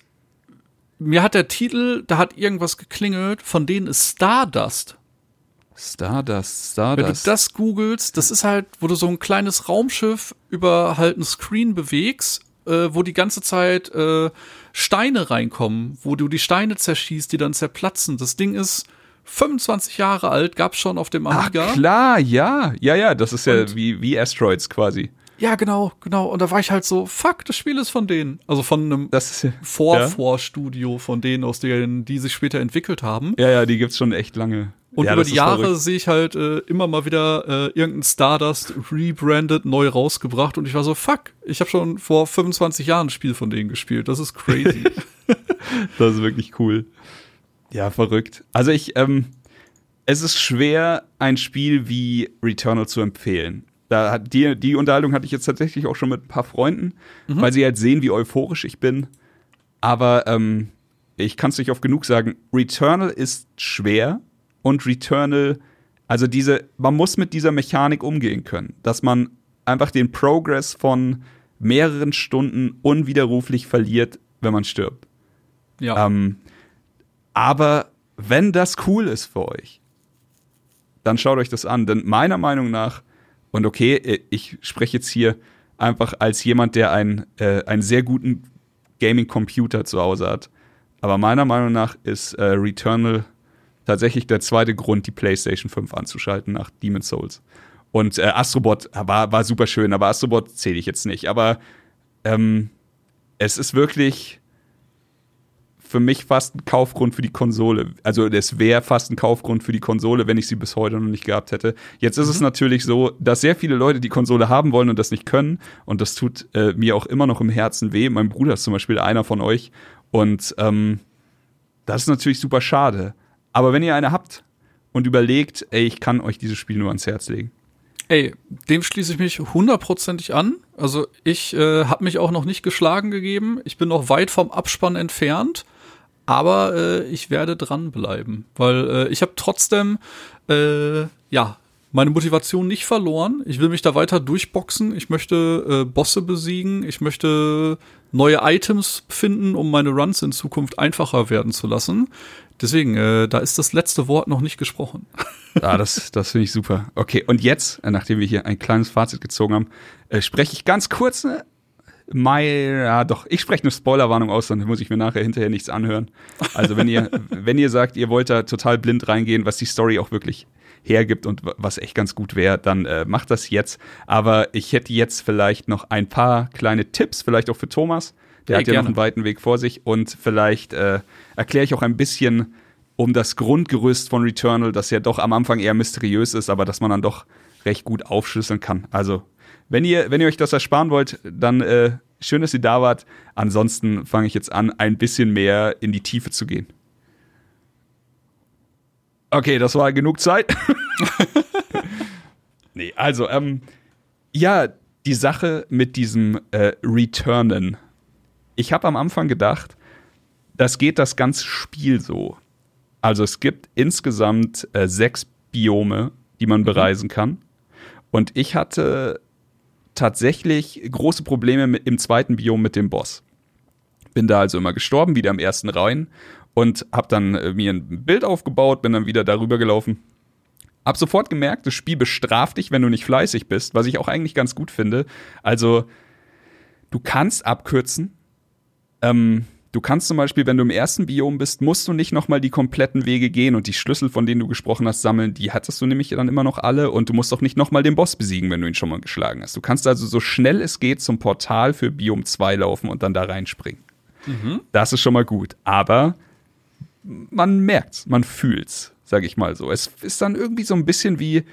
mir hat der Titel, da hat irgendwas geklingelt, von denen ist Stardust. Stardust, Wenn du Stardust. das googelst, das ist halt, wo du so ein kleines Raumschiff über halt einen Screen bewegst, äh, wo die ganze Zeit äh, Steine reinkommen, wo du die Steine zerschießt, die dann zerplatzen. Das Ding ist 25 Jahre alt, gab's schon auf dem Ach Amiga. klar, ja. Ja, ja, das ist ja Und- wie, wie Asteroids quasi. Ja, genau, genau. Und da war ich halt so, fuck, das Spiel ist von denen. Also von einem ist ja, Vor-Vor-Studio von denen, aus denen, die sich später entwickelt haben. ja, ja, die gibt's schon echt lange. Und ja, über die Jahre sehe ich halt äh, immer mal wieder äh, irgendein Stardust rebranded, neu rausgebracht und ich war so, fuck, ich habe schon vor 25 Jahren ein Spiel von denen gespielt. Das ist crazy. Das ist wirklich cool. Ja, verrückt. Also ich, ähm, es ist schwer, ein Spiel wie Returnal zu empfehlen. Da hat die, die Unterhaltung hatte ich jetzt tatsächlich auch schon mit ein paar Freunden, weil sie halt sehen, wie euphorisch ich bin. Aber ähm, ich kann es nicht oft genug sagen, Returnal ist schwer und Returnal, also diese, man muss mit dieser Mechanik umgehen können, dass man einfach den Progress von mehreren Stunden unwiderruflich verliert, wenn man stirbt. ja. Ähm, aber wenn das cool ist für euch, dann schaut euch das an. Denn meiner Meinung nach, und okay, äh, ich spreche jetzt hier einfach als jemand, der einen, äh, einen sehr guten Gaming-Computer zu Hause hat. Aber meiner Meinung nach ist äh, Returnal tatsächlich der zweite Grund, die PlayStation 5 anzuschalten nach Demon's Souls. Und äh, Astrobot war, war super schön, aber Astrobot zähle ich jetzt nicht. Aber ähm, es ist wirklich für mich fast ein Kaufgrund für die Konsole. Also es wäre fast ein Kaufgrund für die Konsole, wenn ich sie bis heute noch nicht gehabt hätte. Jetzt ist es natürlich so, dass sehr viele Leute die Konsole haben wollen und das nicht können. Und das tut äh, mir auch immer noch im Herzen weh. Mein Bruder ist zum Beispiel einer von euch. Und ähm, das ist natürlich super schade. Aber wenn ihr eine habt und überlegt, ey, ich kann euch dieses Spiel nur ans Herz legen. Ey, dem schließe ich mich hundertprozentig an. Also ich äh, habe mich auch noch nicht geschlagen gegeben. Ich bin noch weit vom Abspann entfernt. Aber äh, ich werde dranbleiben, weil äh, ich habe trotzdem äh, ja meine Motivation nicht verloren. Ich will mich da weiter durchboxen. Ich möchte äh, Bosse besiegen. Ich möchte neue Items finden, um meine Runs in Zukunft einfacher werden zu lassen. Deswegen, äh, da ist das letzte Wort noch nicht gesprochen. Ah, das, das finde ich super. Okay, und jetzt, äh, nachdem wir hier ein kleines Fazit gezogen haben, äh, spreche ich ganz kurz mal, ja doch, ich spreche eine Spoilerwarnung aus, dann muss ich mir nachher hinterher nichts anhören. Also wenn ihr, wenn ihr sagt, ihr wollt da total blind reingehen, was die Story auch wirklich hergibt und wa- was echt ganz gut wäre, dann äh, macht das jetzt. Aber ich hätte jetzt vielleicht noch ein paar kleine Tipps, vielleicht auch für Thomas. Der Hey, hat ja gerne. noch einen weiten Weg vor sich und vielleicht äh, erkläre ich auch ein bisschen um das Grundgerüst von Returnal, das ja doch am Anfang eher mysteriös ist, aber dass man dann doch recht gut aufschlüsseln kann. Also, wenn ihr, wenn ihr euch das ersparen wollt, dann äh, schön, dass ihr da wart. Ansonsten fange ich jetzt an, ein bisschen mehr in die Tiefe zu gehen. Okay, das war genug Zeit. nee, also, ähm, ja, die Sache mit diesem äh, Returnen. Ich habe am Anfang gedacht, das geht das ganze Spiel so. Also es gibt insgesamt äh, sechs Biome, die man bereisen kann. Und ich hatte tatsächlich große Probleme mit, im zweiten Biom mit dem Boss. Bin da also immer gestorben, wieder im ersten rein und habe dann äh, mir ein Bild aufgebaut, bin dann wieder darüber gelaufen. Hab sofort gemerkt, das Spiel bestraft dich, wenn du nicht fleißig bist, was ich auch eigentlich ganz gut finde. Also, du kannst abkürzen. Ähm, du kannst zum Beispiel, wenn du im ersten Biom bist, musst du nicht nochmal die kompletten Wege gehen und die Schlüssel, von denen du gesprochen hast, sammeln. Die hattest du nämlich dann immer noch alle und du musst auch nicht nochmal den Boss besiegen, wenn du ihn schon mal geschlagen hast. Du kannst also so schnell es geht zum Portal für Biom 2 laufen und dann da reinspringen. Das ist schon mal gut. Aber man merkt's, man fühlt's. sage ich mal so. Es ist dann irgendwie so ein bisschen wie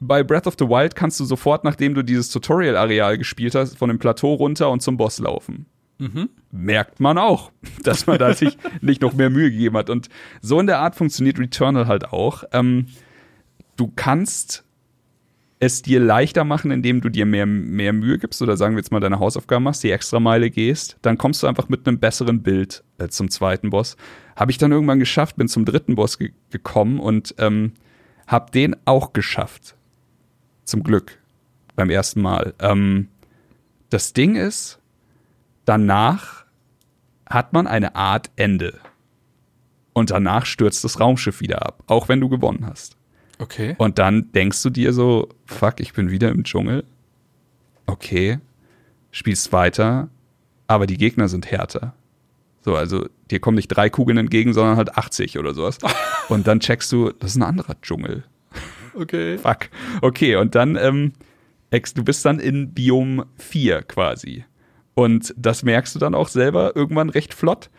bei Breath of the Wild kannst du sofort, nachdem du dieses Tutorial-Areal gespielt hast, von dem Plateau runter und zum Boss laufen. Mhm. Merkt man auch, dass man da sich nicht noch mehr Mühe gegeben hat. Und so in der Art funktioniert Returnal halt auch. Ähm, du kannst es dir leichter machen, indem du dir mehr, mehr Mühe gibst oder sagen wir jetzt mal deine Hausaufgaben machst, die extra Meile gehst, dann kommst du einfach mit einem besseren Bild äh, zum zweiten Boss. Habe ich dann irgendwann geschafft, bin zum dritten Boss ge gekommen und ähm, habe den auch geschafft. Zum Glück. Beim ersten Mal. Ähm, das Ding ist, danach hat man eine Art Ende. Und danach stürzt das Raumschiff wieder ab, auch wenn du gewonnen hast. Okay. Und dann denkst du dir so, fuck, ich bin wieder im Dschungel. Okay. Spielst weiter, aber die Gegner sind härter. So, also dir kommen nicht drei Kugeln entgegen, sondern halt 80 oder sowas. Und dann checkst du, das ist ein anderer Dschungel. Okay. Fuck. Okay, und dann, ähm, du bist dann in Biom 4 quasi. Und das merkst du dann auch selber irgendwann recht flott.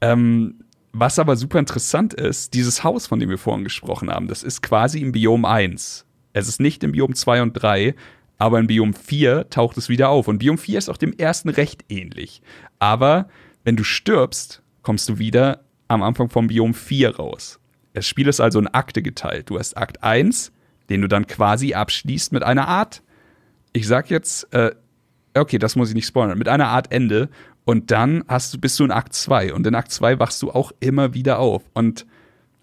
Ähm, was aber super interessant ist, dieses Haus, von dem wir vorhin gesprochen haben, das ist quasi im Biom 1. Es ist nicht im Biom 2 und 3, aber in Biom 4 taucht es wieder auf. Und Biom 4 ist auch dem ersten recht ähnlich. Aber wenn du stirbst, kommst du wieder am Anfang vom Biom 4 raus. Das Spiel ist also in Akte geteilt. Du hast Akt 1, den du dann quasi abschließt mit einer Art, ich sag jetzt, äh, okay, das muss ich nicht spoilern, mit einer Art Ende. Und dann hast du, bist du in Akt 2. Und in Akt 2 wachst du auch immer wieder auf. Und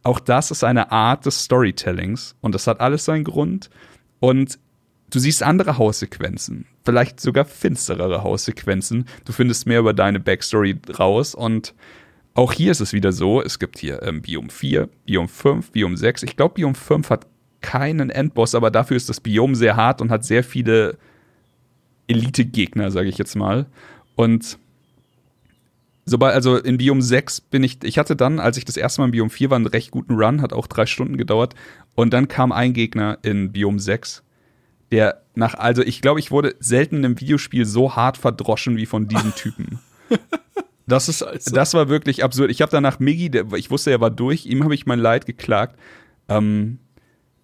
auch das ist eine Art des Storytellings. Und das hat alles seinen Grund. Und du siehst andere Haussequenzen. Vielleicht sogar finsterere Haussequenzen. Du findest mehr über deine Backstory raus. Und auch hier ist es wieder so, es gibt hier ähm, Biom 4, Biom 5, Biom 6. Ich glaube, Biom 5 hat keinen Endboss, aber dafür ist das Biom sehr hart und hat sehr viele Elite-Gegner, sage ich jetzt mal. Und sobald, also in Biom 6 bin ich, ich hatte dann, als ich das erste Mal in Biom 4 war, einen recht guten Run, hat auch drei Stunden gedauert. Und dann kam ein Gegner in Biom 6, der nach, also ich glaube, ich wurde selten in einem Videospiel so hart verdroschen wie von diesem Typen. Das ist, also. das war wirklich absurd. Ich habe danach Miggy, der, ich wusste, er war durch, ihm habe ich mein Leid geklagt. Ähm,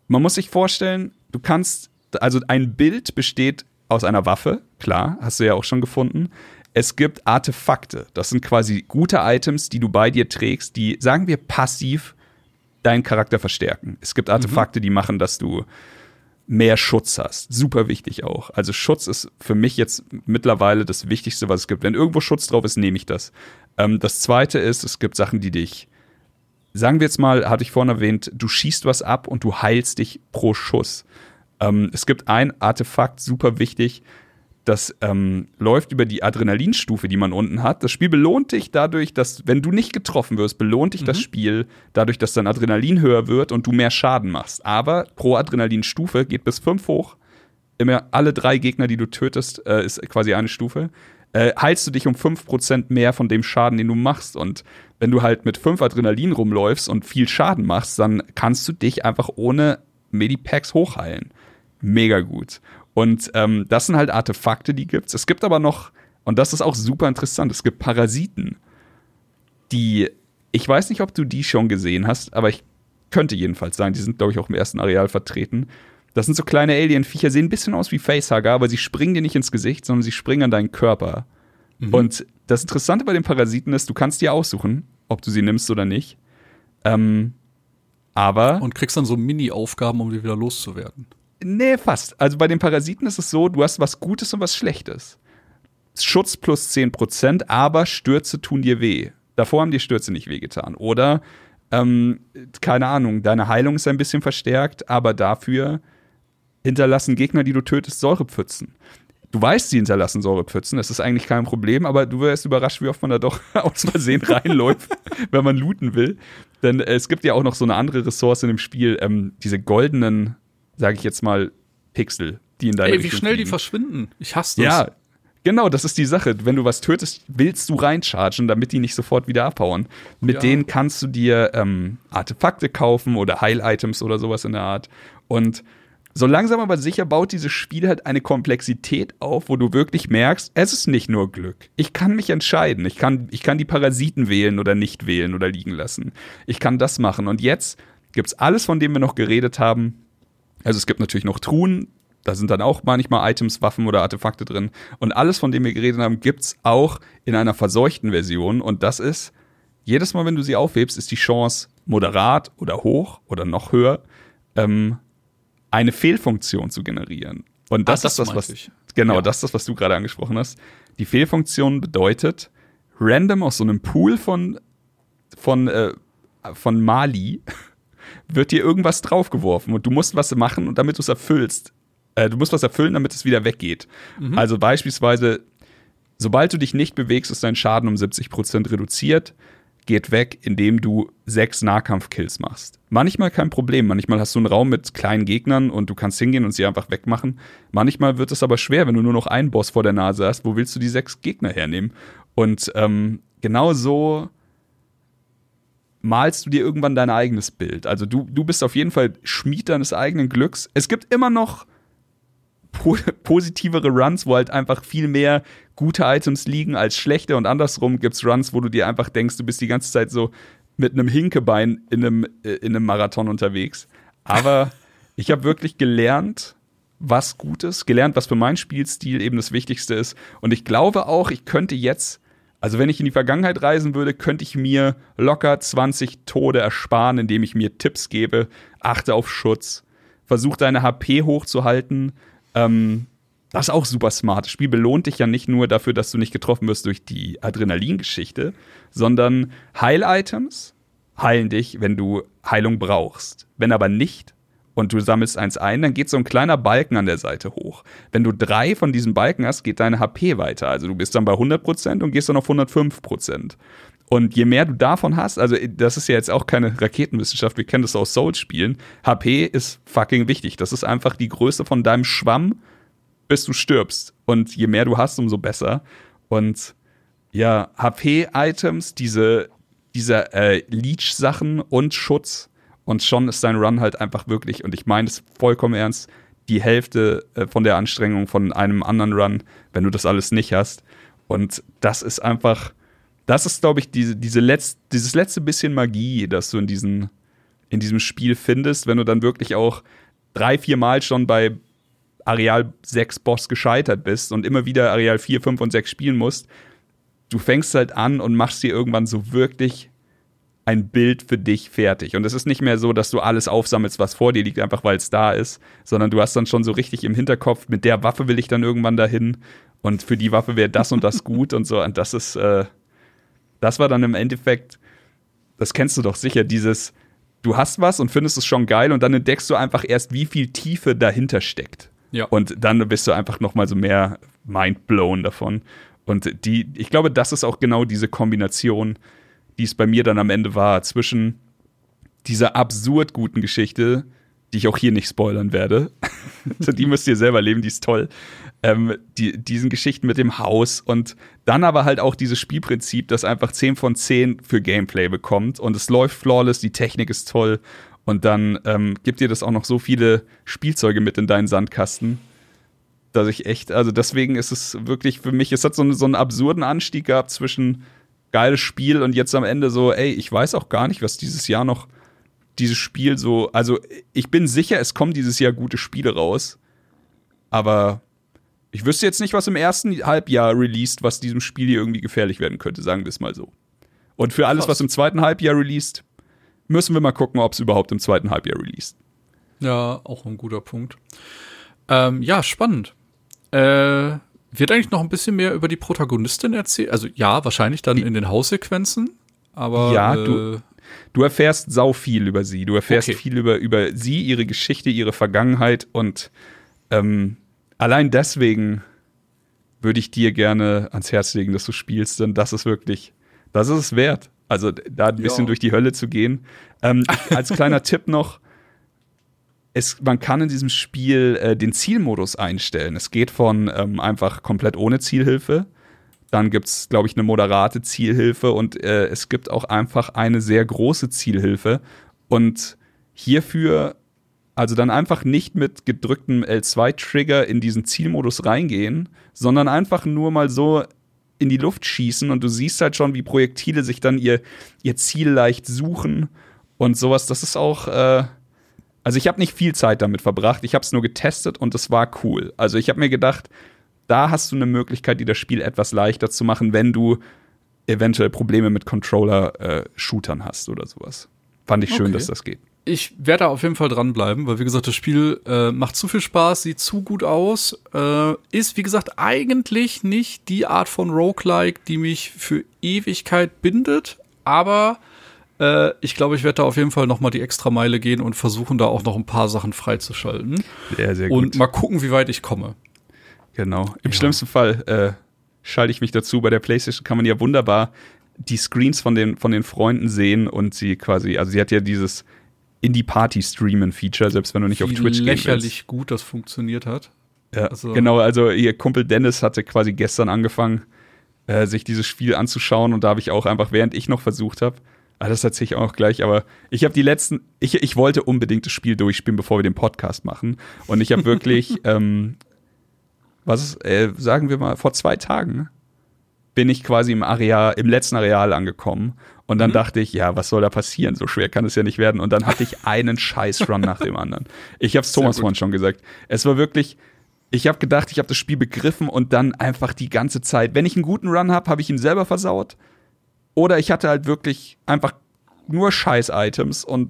man muss sich vorstellen, du kannst, also ein Bild besteht aus einer Waffe, klar, hast du ja auch schon gefunden. Es gibt Artefakte, das sind quasi gute Items, die du bei dir trägst, die, sagen wir, passiv deinen Charakter verstärken. Es gibt Artefakte, mhm. die machen, dass du mehr Schutz hast. Super wichtig auch. Also Schutz ist für mich jetzt mittlerweile das Wichtigste, was es gibt. Wenn irgendwo Schutz drauf ist, nehme ich das. Ähm, das zweite ist, es gibt Sachen, die dich, sagen wir jetzt mal, hatte ich vorhin erwähnt, du schießt was ab und du heilst dich pro Schuss. Ähm, es gibt ein Artefakt, super wichtig, das ähm, läuft über die Adrenalinstufe, die man unten hat. Das Spiel belohnt dich dadurch, dass, wenn du nicht getroffen wirst, belohnt dich mhm. das Spiel dadurch, dass dein Adrenalin höher wird und du mehr Schaden machst. Aber pro Adrenalinstufe geht bis fünf hoch. Immer alle drei Gegner, die du tötest, äh, ist quasi eine Stufe. Äh, heilst du dich um 5% mehr von dem Schaden, den du machst. Und wenn du halt mit fünf Adrenalin rumläufst und viel Schaden machst, dann kannst du dich einfach ohne Medipacks hochheilen. Mega gut. Und ähm, das sind halt Artefakte, die gibt's. Es gibt aber noch, und das ist auch super interessant, es gibt Parasiten, die, ich weiß nicht, ob du die schon gesehen hast, aber ich könnte jedenfalls sagen, die sind, glaube ich, auch im ersten Areal vertreten. Das sind so kleine Alien-Viecher, sehen ein bisschen aus wie Facehugger, aber sie springen dir nicht ins Gesicht, sondern sie springen an deinen Körper. Mhm. Und das Interessante bei den Parasiten ist, du kannst dir aussuchen, ob du sie nimmst oder nicht. Ähm, aber. Und kriegst dann so Mini-Aufgaben, um die wieder loszuwerden. Nee, fast. Also bei den Parasiten ist es so, du hast was Gutes und was Schlechtes. Schutz plus 10%, aber Stürze tun dir weh. Davor haben die Stürze nicht wehgetan. Oder, ähm, keine Ahnung, deine Heilung ist ein bisschen verstärkt, aber dafür hinterlassen Gegner, die du tötest, Säurepfützen. Du weißt, sie hinterlassen Säurepfützen, das ist eigentlich kein Problem, aber du wirst überrascht, wie oft man da doch aus Versehen reinläuft, wenn man looten will. Denn es gibt ja auch noch so eine andere Ressource in dem Spiel, ähm, diese goldenen sage ich jetzt mal, Pixel, die in deiner Ey, wie Richtung schnell fliegen. die verschwinden. Ich hasse das. Ja, genau, das ist die Sache. Wenn du was tötest, willst du reinchargen, damit die nicht sofort wieder abhauen. Mit ja. denen kannst du dir ähm, Artefakte kaufen oder Heil-Items oder sowas in der Art. Und so langsam aber sicher baut dieses Spiel halt eine Komplexität auf, wo du wirklich merkst, es ist nicht nur Glück. Ich kann mich entscheiden. Ich kann, ich kann die Parasiten wählen oder nicht wählen oder liegen lassen. Ich kann das machen. Und jetzt gibt es alles, von dem wir noch geredet haben. Also es gibt natürlich noch Truhen, da sind dann auch manchmal Items, Waffen oder Artefakte drin. Und alles, von dem wir geredet haben, gibt's auch in einer verseuchten Version. Und das ist, jedes Mal, wenn du sie aufhebst, ist die Chance moderat oder hoch oder noch höher, ähm, eine Fehlfunktion zu generieren. Und das, Ah, das ist das, was, ich. genau, Ja. das ist das, was du gerade angesprochen hast. Die Fehlfunktion bedeutet, random aus so einem Pool von, von, äh, von Mali wird dir irgendwas draufgeworfen und du musst was machen und damit du es erfüllst. Äh, du musst was erfüllen, damit es wieder weggeht. Also beispielsweise, sobald du dich nicht bewegst, ist dein Schaden um 70% reduziert, geht weg, indem du sechs Nahkampfkills machst. Manchmal kein Problem, manchmal hast du einen Raum mit kleinen Gegnern und du kannst hingehen und sie einfach wegmachen. Manchmal wird es aber schwer, wenn du nur noch einen Boss vor der Nase hast. Wo willst du die sechs Gegner hernehmen? Und ähm, genau so malst du dir irgendwann dein eigenes Bild. Also du, du bist auf jeden Fall Schmied deines eigenen Glücks. Es gibt immer noch po positivere Runs, wo halt einfach viel mehr gute Items liegen als schlechte und andersrum gibt's Runs, wo du dir einfach denkst, du bist die ganze Zeit so mit einem Hinkebein in einem, äh, in einem Marathon unterwegs. Aber ich habe wirklich gelernt, was gut ist, gelernt, was für meinen Spielstil eben das Wichtigste ist. Und ich glaube auch, ich könnte jetzt, also wenn ich in die Vergangenheit reisen würde, könnte ich mir locker 20 Tode ersparen, indem ich mir Tipps gebe, achte auf Schutz, versuch deine HP hochzuhalten. Ähm, das ist auch super smart. Das Spiel belohnt dich ja nicht nur dafür, dass du nicht getroffen wirst durch die Adrenalingeschichte, sondern Heil-Items heilen dich, wenn du Heilung brauchst. Wenn aber nicht und du sammelst eins ein, dann geht so ein kleiner Balken an der Seite hoch. Wenn du drei von diesen Balken hast, geht deine HP weiter. Also du bist dann bei 100% und gehst dann auf 105%. Und je mehr du davon hast, also das ist ja jetzt auch keine Raketenwissenschaft, wir kennen das aus Souls-Spielen, HP ist fucking wichtig. Das ist einfach die Größe von deinem Schwamm, bis du stirbst. Und je mehr du hast, umso besser. Und ja, HP-Items, diese, diese äh, Leech-Sachen und Schutz. Und schon ist dein Run halt einfach wirklich, und ich meine es vollkommen ernst, die Hälfte äh, von der Anstrengung von einem anderen Run, wenn du das alles nicht hast. Und das ist einfach, das ist, glaube ich, diese, diese letzt, dieses letzte bisschen Magie, das du in, diesen, in diesem Spiel findest, wenn du dann wirklich auch drei, vier Mal schon bei Areal 6 Boss gescheitert bist und immer wieder Areal 4, 5 und 6 spielen musst. Du fängst halt an und machst dir irgendwann so wirklich ein Bild für dich fertig. Und es ist nicht mehr so, dass du alles aufsammelst, was vor dir liegt, einfach weil es da ist, sondern du hast dann schon so richtig im Hinterkopf, mit der Waffe will ich dann irgendwann dahin und für die Waffe wäre das und das gut und so. Und das ist, äh, das war dann im Endeffekt, das kennst du doch sicher, dieses, du hast was und findest es schon geil und dann entdeckst du einfach erst, wie viel Tiefe dahinter steckt. Ja. Und dann bist du einfach noch mal so mehr mindblown davon. Und die, ich glaube, das ist auch genau diese Kombination, die es bei mir dann am Ende war, zwischen dieser absurd guten Geschichte, die ich auch hier nicht spoilern werde. die müsst ihr selber leben, die ist toll. Ähm, die, diesen Geschichten mit dem Haus und dann aber halt auch dieses Spielprinzip, das einfach 10 von 10 für Gameplay bekommt und es läuft flawless, die Technik ist toll und dann ähm, gibt dir das auch noch so viele Spielzeuge mit in deinen Sandkasten, dass ich echt, also deswegen ist es wirklich für mich, es hat so, so einen absurden Anstieg gehabt zwischen geiles Spiel und jetzt am Ende so, ey, ich weiß auch gar nicht, was dieses Jahr noch dieses Spiel so, also ich bin sicher, es kommen dieses Jahr gute Spiele raus, aber ich wüsste jetzt nicht, was im ersten Halbjahr released, was diesem Spiel hier irgendwie gefährlich werden könnte, sagen wir es mal so. Und für alles, was im zweiten Halbjahr released, müssen wir mal gucken, ob es überhaupt im zweiten Halbjahr released. Ja, auch ein guter Punkt. Ähm, ja, spannend. Äh, wird eigentlich noch ein bisschen mehr über die Protagonistin erzählt? Also ja, wahrscheinlich dann in den Haussequenzen, aber Ja, äh, du- Du erfährst sau viel über sie. Du erfährst Okay. viel über, über sie, ihre Geschichte, ihre Vergangenheit und ähm, allein deswegen würde ich dir gerne ans Herz legen, dass du spielst, denn das ist wirklich, das ist es wert. Also da ein bisschen Ja. durch die Hölle zu gehen. Ähm, als kleiner Tipp noch, es, man kann in diesem Spiel äh, den Zielmodus einstellen. Es geht von ähm, einfach komplett ohne Zielhilfe. Dann gibt es, glaube ich, eine moderate Zielhilfe und äh, es gibt auch einfach eine sehr große Zielhilfe. Und hierfür, also dann einfach nicht mit gedrücktem L2-Trigger in diesen Zielmodus reingehen, sondern einfach nur mal so in die Luft schießen und du siehst halt schon, wie Projektile sich dann ihr, ihr Ziel leicht suchen Und sowas, das ist auch, äh, also ich habe nicht viel Zeit damit verbracht, ich habe es nur getestet und es war cool. Also ich habe mir gedacht, da hast du eine Möglichkeit, dir das Spiel etwas leichter zu machen, wenn du eventuell Probleme mit Controller-Shootern äh, hast oder sowas. Fand ich schön, okay. dass das geht. Ich werde da auf jeden Fall dranbleiben, weil wie gesagt, das Spiel äh, macht zu viel Spaß, sieht zu gut aus, äh, ist wie gesagt eigentlich nicht die Art von Roguelike, die mich für Ewigkeit bindet, aber äh, ich glaube, ich werde da auf jeden Fall noch mal die extra Meile gehen und versuchen da auch noch ein paar Sachen freizuschalten. Sehr, sehr gut. Und mal gucken, wie weit ich komme. Genau. Im ja. schlimmsten Fall äh, schalte ich mich dazu. Bei der PlayStation kann man ja wunderbar die Screens von den, von den Freunden sehen und sie quasi, also sie hat ja dieses Indie-Party-Streamen-Feature, selbst wenn du nicht auf Twitch gehst. lächerlich gut das funktioniert hat. Ja, also. genau, also ihr Kumpel Dennis hatte quasi gestern angefangen, äh, sich dieses Spiel anzuschauen und da habe ich auch einfach, während ich noch versucht habe, ah, das erzähle ich auch gleich, aber ich habe die letzten, ich, ich wollte unbedingt das Spiel durchspielen, bevor wir den Podcast machen und ich habe wirklich ähm, was äh, sagen wir mal, vor zwei Tagen bin ich quasi im Areal, im letzten Areal angekommen. Und dann mhm. dachte ich, ja, was soll da passieren? So schwer kann es ja nicht werden. Und dann hatte ich einen Scheiß-Run nach dem anderen. Ich habe es Thomas vorhin schon gesagt. Es war wirklich, ich habe gedacht, ich habe das Spiel begriffen und dann einfach die ganze Zeit. Wenn ich einen guten Run habe, habe ich ihn selber versaut. Oder ich hatte halt wirklich einfach nur Scheiß-Items. Und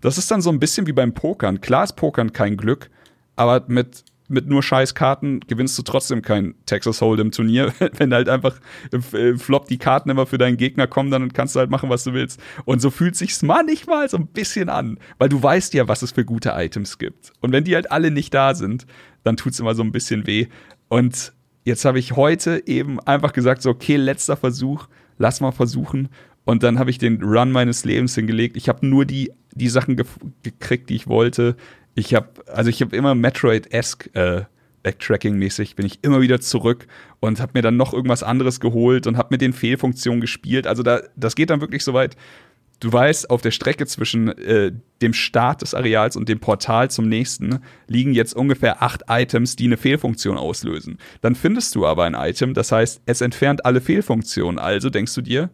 das ist dann so ein bisschen wie beim Pokern. Klar ist Pokern kein Glück, aber mit mit nur Scheißkarten gewinnst du trotzdem kein Texas Hold'em Turnier, wenn halt einfach im Flop die Karten immer für deinen Gegner kommen, dann kannst du halt machen, was du willst. Und so fühlt sich's manchmal so ein bisschen an, weil du weißt ja, was es für gute Items gibt. Und wenn die halt alle nicht da sind, dann tut's immer so ein bisschen weh. Und jetzt habe ich heute eben einfach gesagt, so okay, letzter Versuch, lass mal versuchen. Und dann habe ich den Run meines Lebens hingelegt. Ich habe nur die, die Sachen ge gekriegt, die ich wollte. Ich habe, also ich habe immer Metroid-esque äh, Backtracking-mäßig bin ich immer wieder zurück und habe mir dann noch irgendwas anderes geholt und habe mit den Fehlfunktionen gespielt. Also da, das geht dann wirklich so weit. Du weißt, auf der Strecke zwischen äh, dem Start des Areals und dem Portal zum nächsten liegen jetzt ungefähr acht Items, die eine Fehlfunktion auslösen. Dann findest du aber ein Item, das heißt, es entfernt alle Fehlfunktionen. Also denkst du dir,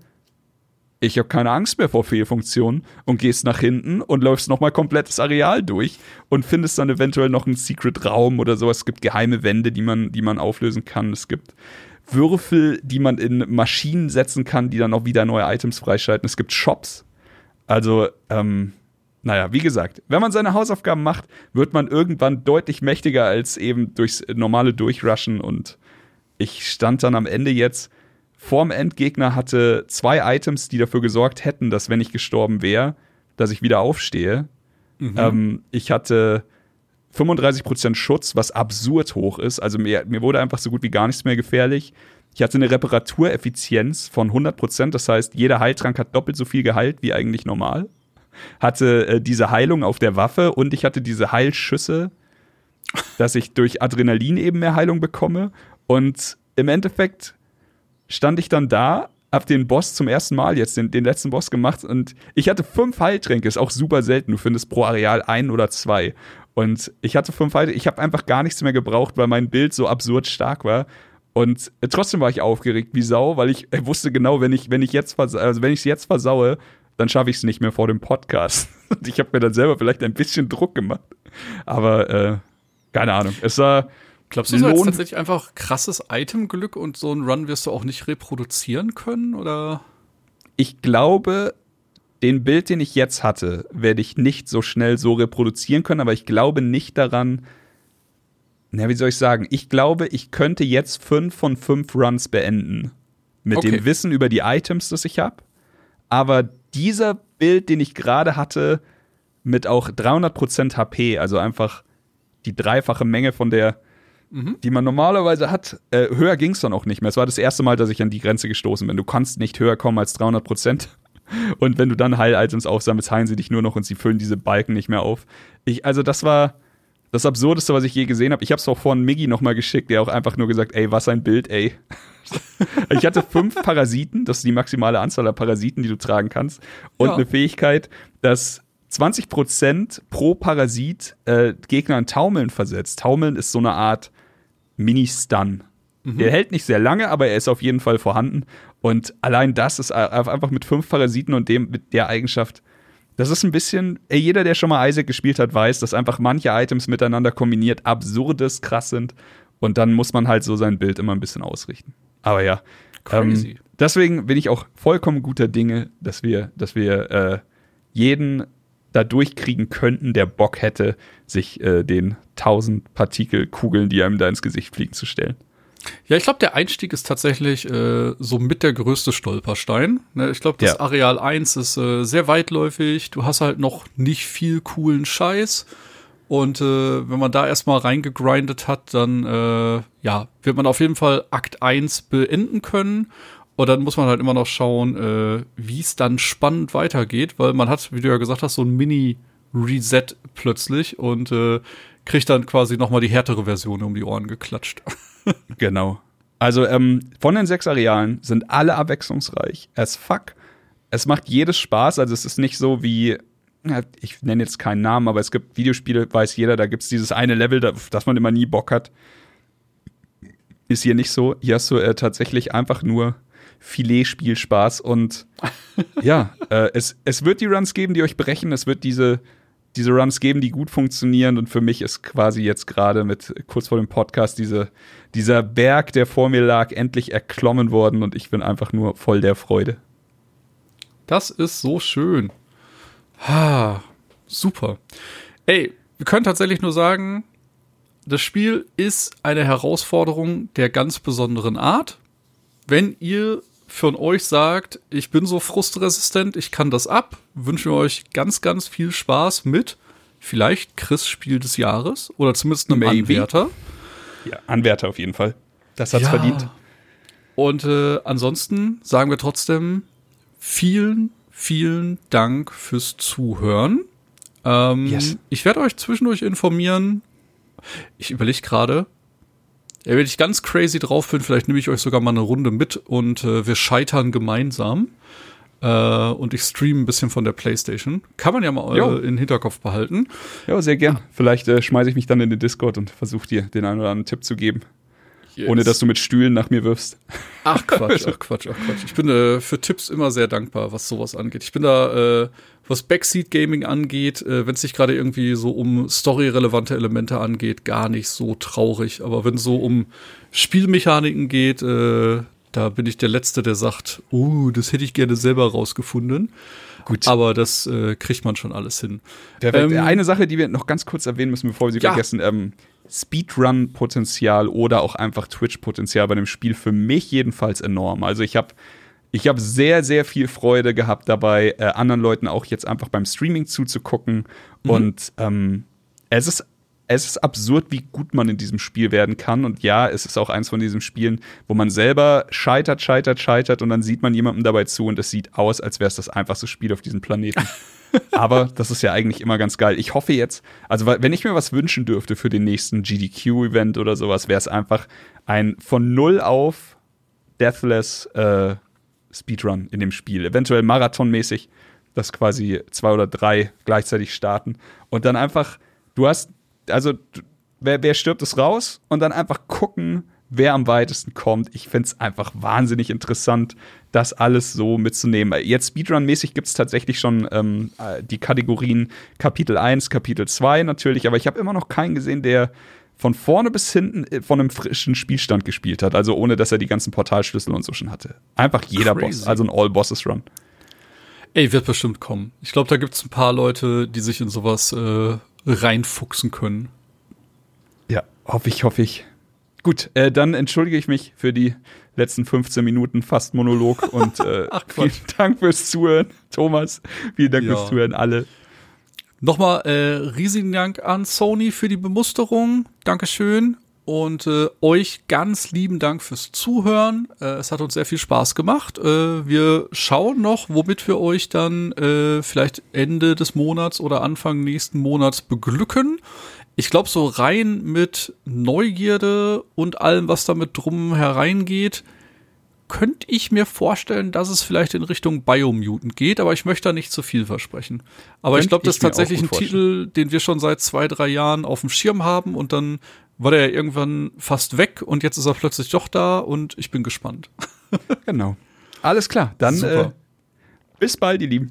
ich habe keine Angst mehr vor Fehlfunktionen und gehst nach hinten und läufst nochmal komplettes Areal durch und findest dann eventuell noch einen Secret-Raum oder sowas. Es gibt geheime Wände, die man, die man auflösen kann. Es gibt Würfel, die man in Maschinen setzen kann, die dann auch wieder neue Items freischalten. Es gibt Shops. Also, ähm, naja, wie gesagt, wenn man seine Hausaufgaben macht, wird man irgendwann deutlich mächtiger als eben durchs normale Durchrushen und ich stand dann am Ende jetzt vorm Endgegner hatte zwei Items, die dafür gesorgt hätten, dass wenn ich gestorben wäre, dass ich wieder aufstehe. Mhm. Ähm, ich hatte 35% Schutz, was absurd hoch ist. Also mir, mir wurde einfach so gut wie gar nichts mehr gefährlich. Ich hatte eine Reparatureffizienz von 100%, das heißt, jeder Heiltrank hat doppelt so viel geheilt wie eigentlich normal. Hatte äh, diese Heilung auf der Waffe und ich hatte diese Heilschüsse, dass ich durch Adrenalin eben mehr Heilung bekomme. Und im Endeffekt stand ich dann da, hab den Boss zum ersten Mal jetzt, den, den letzten Boss gemacht und ich hatte fünf Heiltränke, ist auch super selten. Du findest pro Areal ein oder zwei. Und ich hatte fünf Heiltränke, ich habe einfach gar nichts mehr gebraucht, weil mein Bild so absurd stark war. Und trotzdem war ich aufgeregt wie Sau, weil ich wusste genau, wenn ich, wenn ich jetzt also wenn ich es jetzt versaue, dann schaffe ich es nicht mehr vor dem Podcast. Und ich habe mir dann selber vielleicht ein bisschen Druck gemacht. Aber äh, keine Ahnung. Es war Glaubst du, das ist tatsächlich einfach krasses Itemglück und so einen Run wirst du auch nicht reproduzieren können? Oder? Ich glaube, den Bild, den ich jetzt hatte, werde ich nicht so schnell so reproduzieren können, aber ich glaube nicht daran, na, wie soll ich sagen? Ich glaube, ich könnte jetzt fünf von fünf Runs beenden. Mit okay. dem Wissen über die Items, das ich habe. Aber dieser Bild, den ich gerade hatte, mit auch 300% HP, also einfach die dreifache Menge von der mhm. die man normalerweise hat. Äh, höher ging es dann auch nicht mehr. Es war das erste Mal, dass ich an die Grenze gestoßen bin. Du kannst nicht höher kommen als 300 Prozent. Und wenn du dann Heil-Items aufsammelst, heilen sie dich nur noch und sie füllen diese Balken nicht mehr auf. Ich, also das war das Absurdeste, was ich je gesehen habe. Ich habe es auch vorhin Miggy nochmal geschickt, der auch einfach nur gesagt, ey, was ein Bild, ey. ich hatte fünf Parasiten, das ist die maximale Anzahl der Parasiten, die du tragen kannst. Und ja. eine Fähigkeit, dass 20% pro Parasit äh, Gegner in Taumeln versetzt. Taumeln ist so eine Art Mini-Stun. Mhm. Der hält nicht sehr lange, aber er ist auf jeden Fall vorhanden. Und allein das ist einfach mit fünf Parasiten und dem mit der Eigenschaft, Das ist ein bisschen, ey, jeder, der schon mal Isaac gespielt hat, weiß, dass einfach manche Items miteinander kombiniert absurdes krass sind. Und dann muss man halt so sein Bild immer ein bisschen ausrichten. Aber ja. Crazy. Ähm, deswegen bin ich auch vollkommen guter Dinge, dass wir, dass wir äh, jeden da durchkriegen könnten, der Bock hätte, sich äh, den 1000 Partikelkugeln, die einem da ins Gesicht fliegen, zu stellen. Ja, ich glaube, der Einstieg ist tatsächlich äh, so mit der größte Stolperstein. Ne, ich glaube, das Ja. Areal 1 ist äh, sehr weitläufig. Du hast halt noch nicht viel coolen Scheiß. Und äh, wenn man da erstmal reingegrindet hat, dann äh, ja, wird man auf jeden Fall Akt 1 beenden können. Und dann muss man halt immer noch schauen, äh, wie es dann spannend weitergeht, weil man hat, wie du ja gesagt hast, so ein Mini-Reset plötzlich und äh, kriegt dann quasi nochmal die härtere Version um die Ohren geklatscht. Genau. Also ähm, von den sechs Arealen sind alle abwechslungsreich as fuck. Es macht jedes Spaß. Also es ist nicht so wie, ich nenne jetzt keinen Namen, aber es gibt Videospiele, weiß jeder, da gibt es dieses eine Level, das man immer nie Bock hat. Ist hier nicht so. Hier hast du äh, tatsächlich einfach nur Filet-Spielspaß und ja, äh, es, es wird die Runs geben, die euch brechen. Es wird diese, diese Runs geben, die gut funktionieren. Und für mich ist quasi jetzt gerade mit kurz vor dem Podcast diese, dieser Berg, der vor mir lag, endlich erklommen worden und ich bin einfach nur voll der Freude. Das ist so schön. Ha, super. Ey, wir können tatsächlich nur sagen, das Spiel ist eine Herausforderung der ganz besonderen Art. Wenn ihr von euch sagt, ich bin so frustresistent, ich kann das ab, wünschen wir euch ganz, ganz viel Spaß mit vielleicht Chris Spiel des Jahres oder zumindest einem Maybe. Anwärter. Ja, Anwärter auf jeden Fall. Das hat's Ja. verdient. Und äh, ansonsten sagen wir trotzdem vielen, vielen Dank fürs Zuhören. Ähm, Yes. Ich werde euch zwischendurch informieren. Ich überlege gerade, ja, wenn ich ganz crazy drauf bin, vielleicht nehme ich euch sogar mal eine Runde mit und äh, wir scheitern gemeinsam. Äh, und ich streame ein bisschen von der Playstation. Kann man ja mal Jo. äh, in den Hinterkopf behalten. Ja, sehr gern. Vielleicht äh, schmeiße ich mich dann in den Discord und versuche dir den einen oder anderen Tipp zu geben, ohne dass du mit Stühlen nach mir wirfst. Ach Quatsch, ach Quatsch, ach Quatsch. Ich bin äh, für Tipps immer sehr dankbar, was sowas angeht. Ich bin da, äh, was Backseat Gaming angeht, äh, wenn es sich gerade irgendwie so um storyrelevante Elemente angeht, gar nicht so traurig. Aber wenn es so um Spielmechaniken geht, äh, da bin ich der Letzte, der sagt, uh, das hätte ich gerne selber rausgefunden. Gut. Aber das äh, kriegt man schon alles hin. Ähm, Eine Sache, die wir noch ganz kurz erwähnen müssen, bevor wir sie Ja. vergessen, ähm, Speedrun-Potenzial oder auch einfach Twitch-Potenzial bei dem Spiel für mich jedenfalls enorm. Also ich habe ich hab sehr, sehr viel Freude gehabt dabei, äh, anderen Leuten auch jetzt einfach beim Streaming zuzugucken. Und ähm, es ist es ist absurd, wie gut man in diesem Spiel werden kann. Und ja, es ist auch eins von diesen Spielen, wo man selber scheitert, scheitert, scheitert und dann sieht man jemandem dabei zu und es sieht aus, als wäre es das einfachste Spiel auf diesem Planeten. Aber das ist ja eigentlich immer ganz geil. Ich hoffe jetzt, also wenn ich mir was wünschen dürfte für den nächsten GDQ-Event oder sowas, wäre es einfach ein von null auf Deathless äh, Speedrun in dem Spiel. Eventuell marathonmäßig, dass quasi zwei oder drei gleichzeitig starten. Und dann einfach, du hast, also wer, wer stirbt, ist raus und dann einfach gucken, wer am weitesten kommt. Ich finde es einfach wahnsinnig interessant, das alles so mitzunehmen. Jetzt Speedrun-mäßig gibt es tatsächlich schon ähm, äh, die Kategorien Kapitel 1, Kapitel 2 natürlich, aber ich habe immer noch keinen gesehen, der von vorne bis hinten äh, von einem frischen Spielstand gespielt hat, also ohne dass er die ganzen Portalschlüssel und so schon hatte. Einfach jeder Crazy. Boss, also ein All-Bosses-Run. Ey, wird bestimmt kommen. Ich glaube, da gibt es ein paar Leute, die sich in sowas äh, reinfuchsen können. Ja, hoffe ich, hoffe ich. Gut, äh, dann entschuldige ich mich für die letzten 15 Minuten fast Monolog und äh, Ach, vielen. Dank fürs Zuhören, Thomas. Vielen Dank Ja. fürs Zuhören, alle. Nochmal äh, riesigen Dank an Sony für die Bemusterung. Dankeschön. Und äh, euch ganz lieben Dank fürs Zuhören. Äh, es hat uns sehr viel Spaß gemacht. Äh, wir schauen noch, womit wir euch dann äh, vielleicht Ende des Monats oder Anfang nächsten Monats beglücken. Ich glaube, so rein mit Neugierde und allem, was damit drum hereingeht, könnte ich mir vorstellen, dass es vielleicht in Richtung Biomutant geht, aber ich möchte da nicht zu viel versprechen. Aber ich Könnte glaube, das ich ist tatsächlich ein gut Titel, den wir schon seit zwei, drei Jahren auf dem Schirm haben und dann war der ja irgendwann fast weg und jetzt ist er plötzlich doch da und ich bin gespannt. Genau. Alles klar, dann Super. äh, bis bald, ihr Lieben.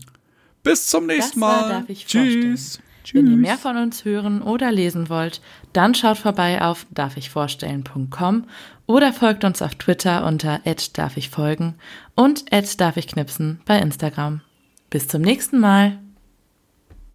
Bis zum nächsten Mal. Das war, darf ich Tschüss. Vorstellen. Wenn ihr mehr von uns hören oder lesen wollt, dann schaut vorbei auf darfichvorstellen.com oder folgt uns auf Twitter unter darf ich folgen und darf ich knipsen bei Instagram. Bis zum nächsten Mal.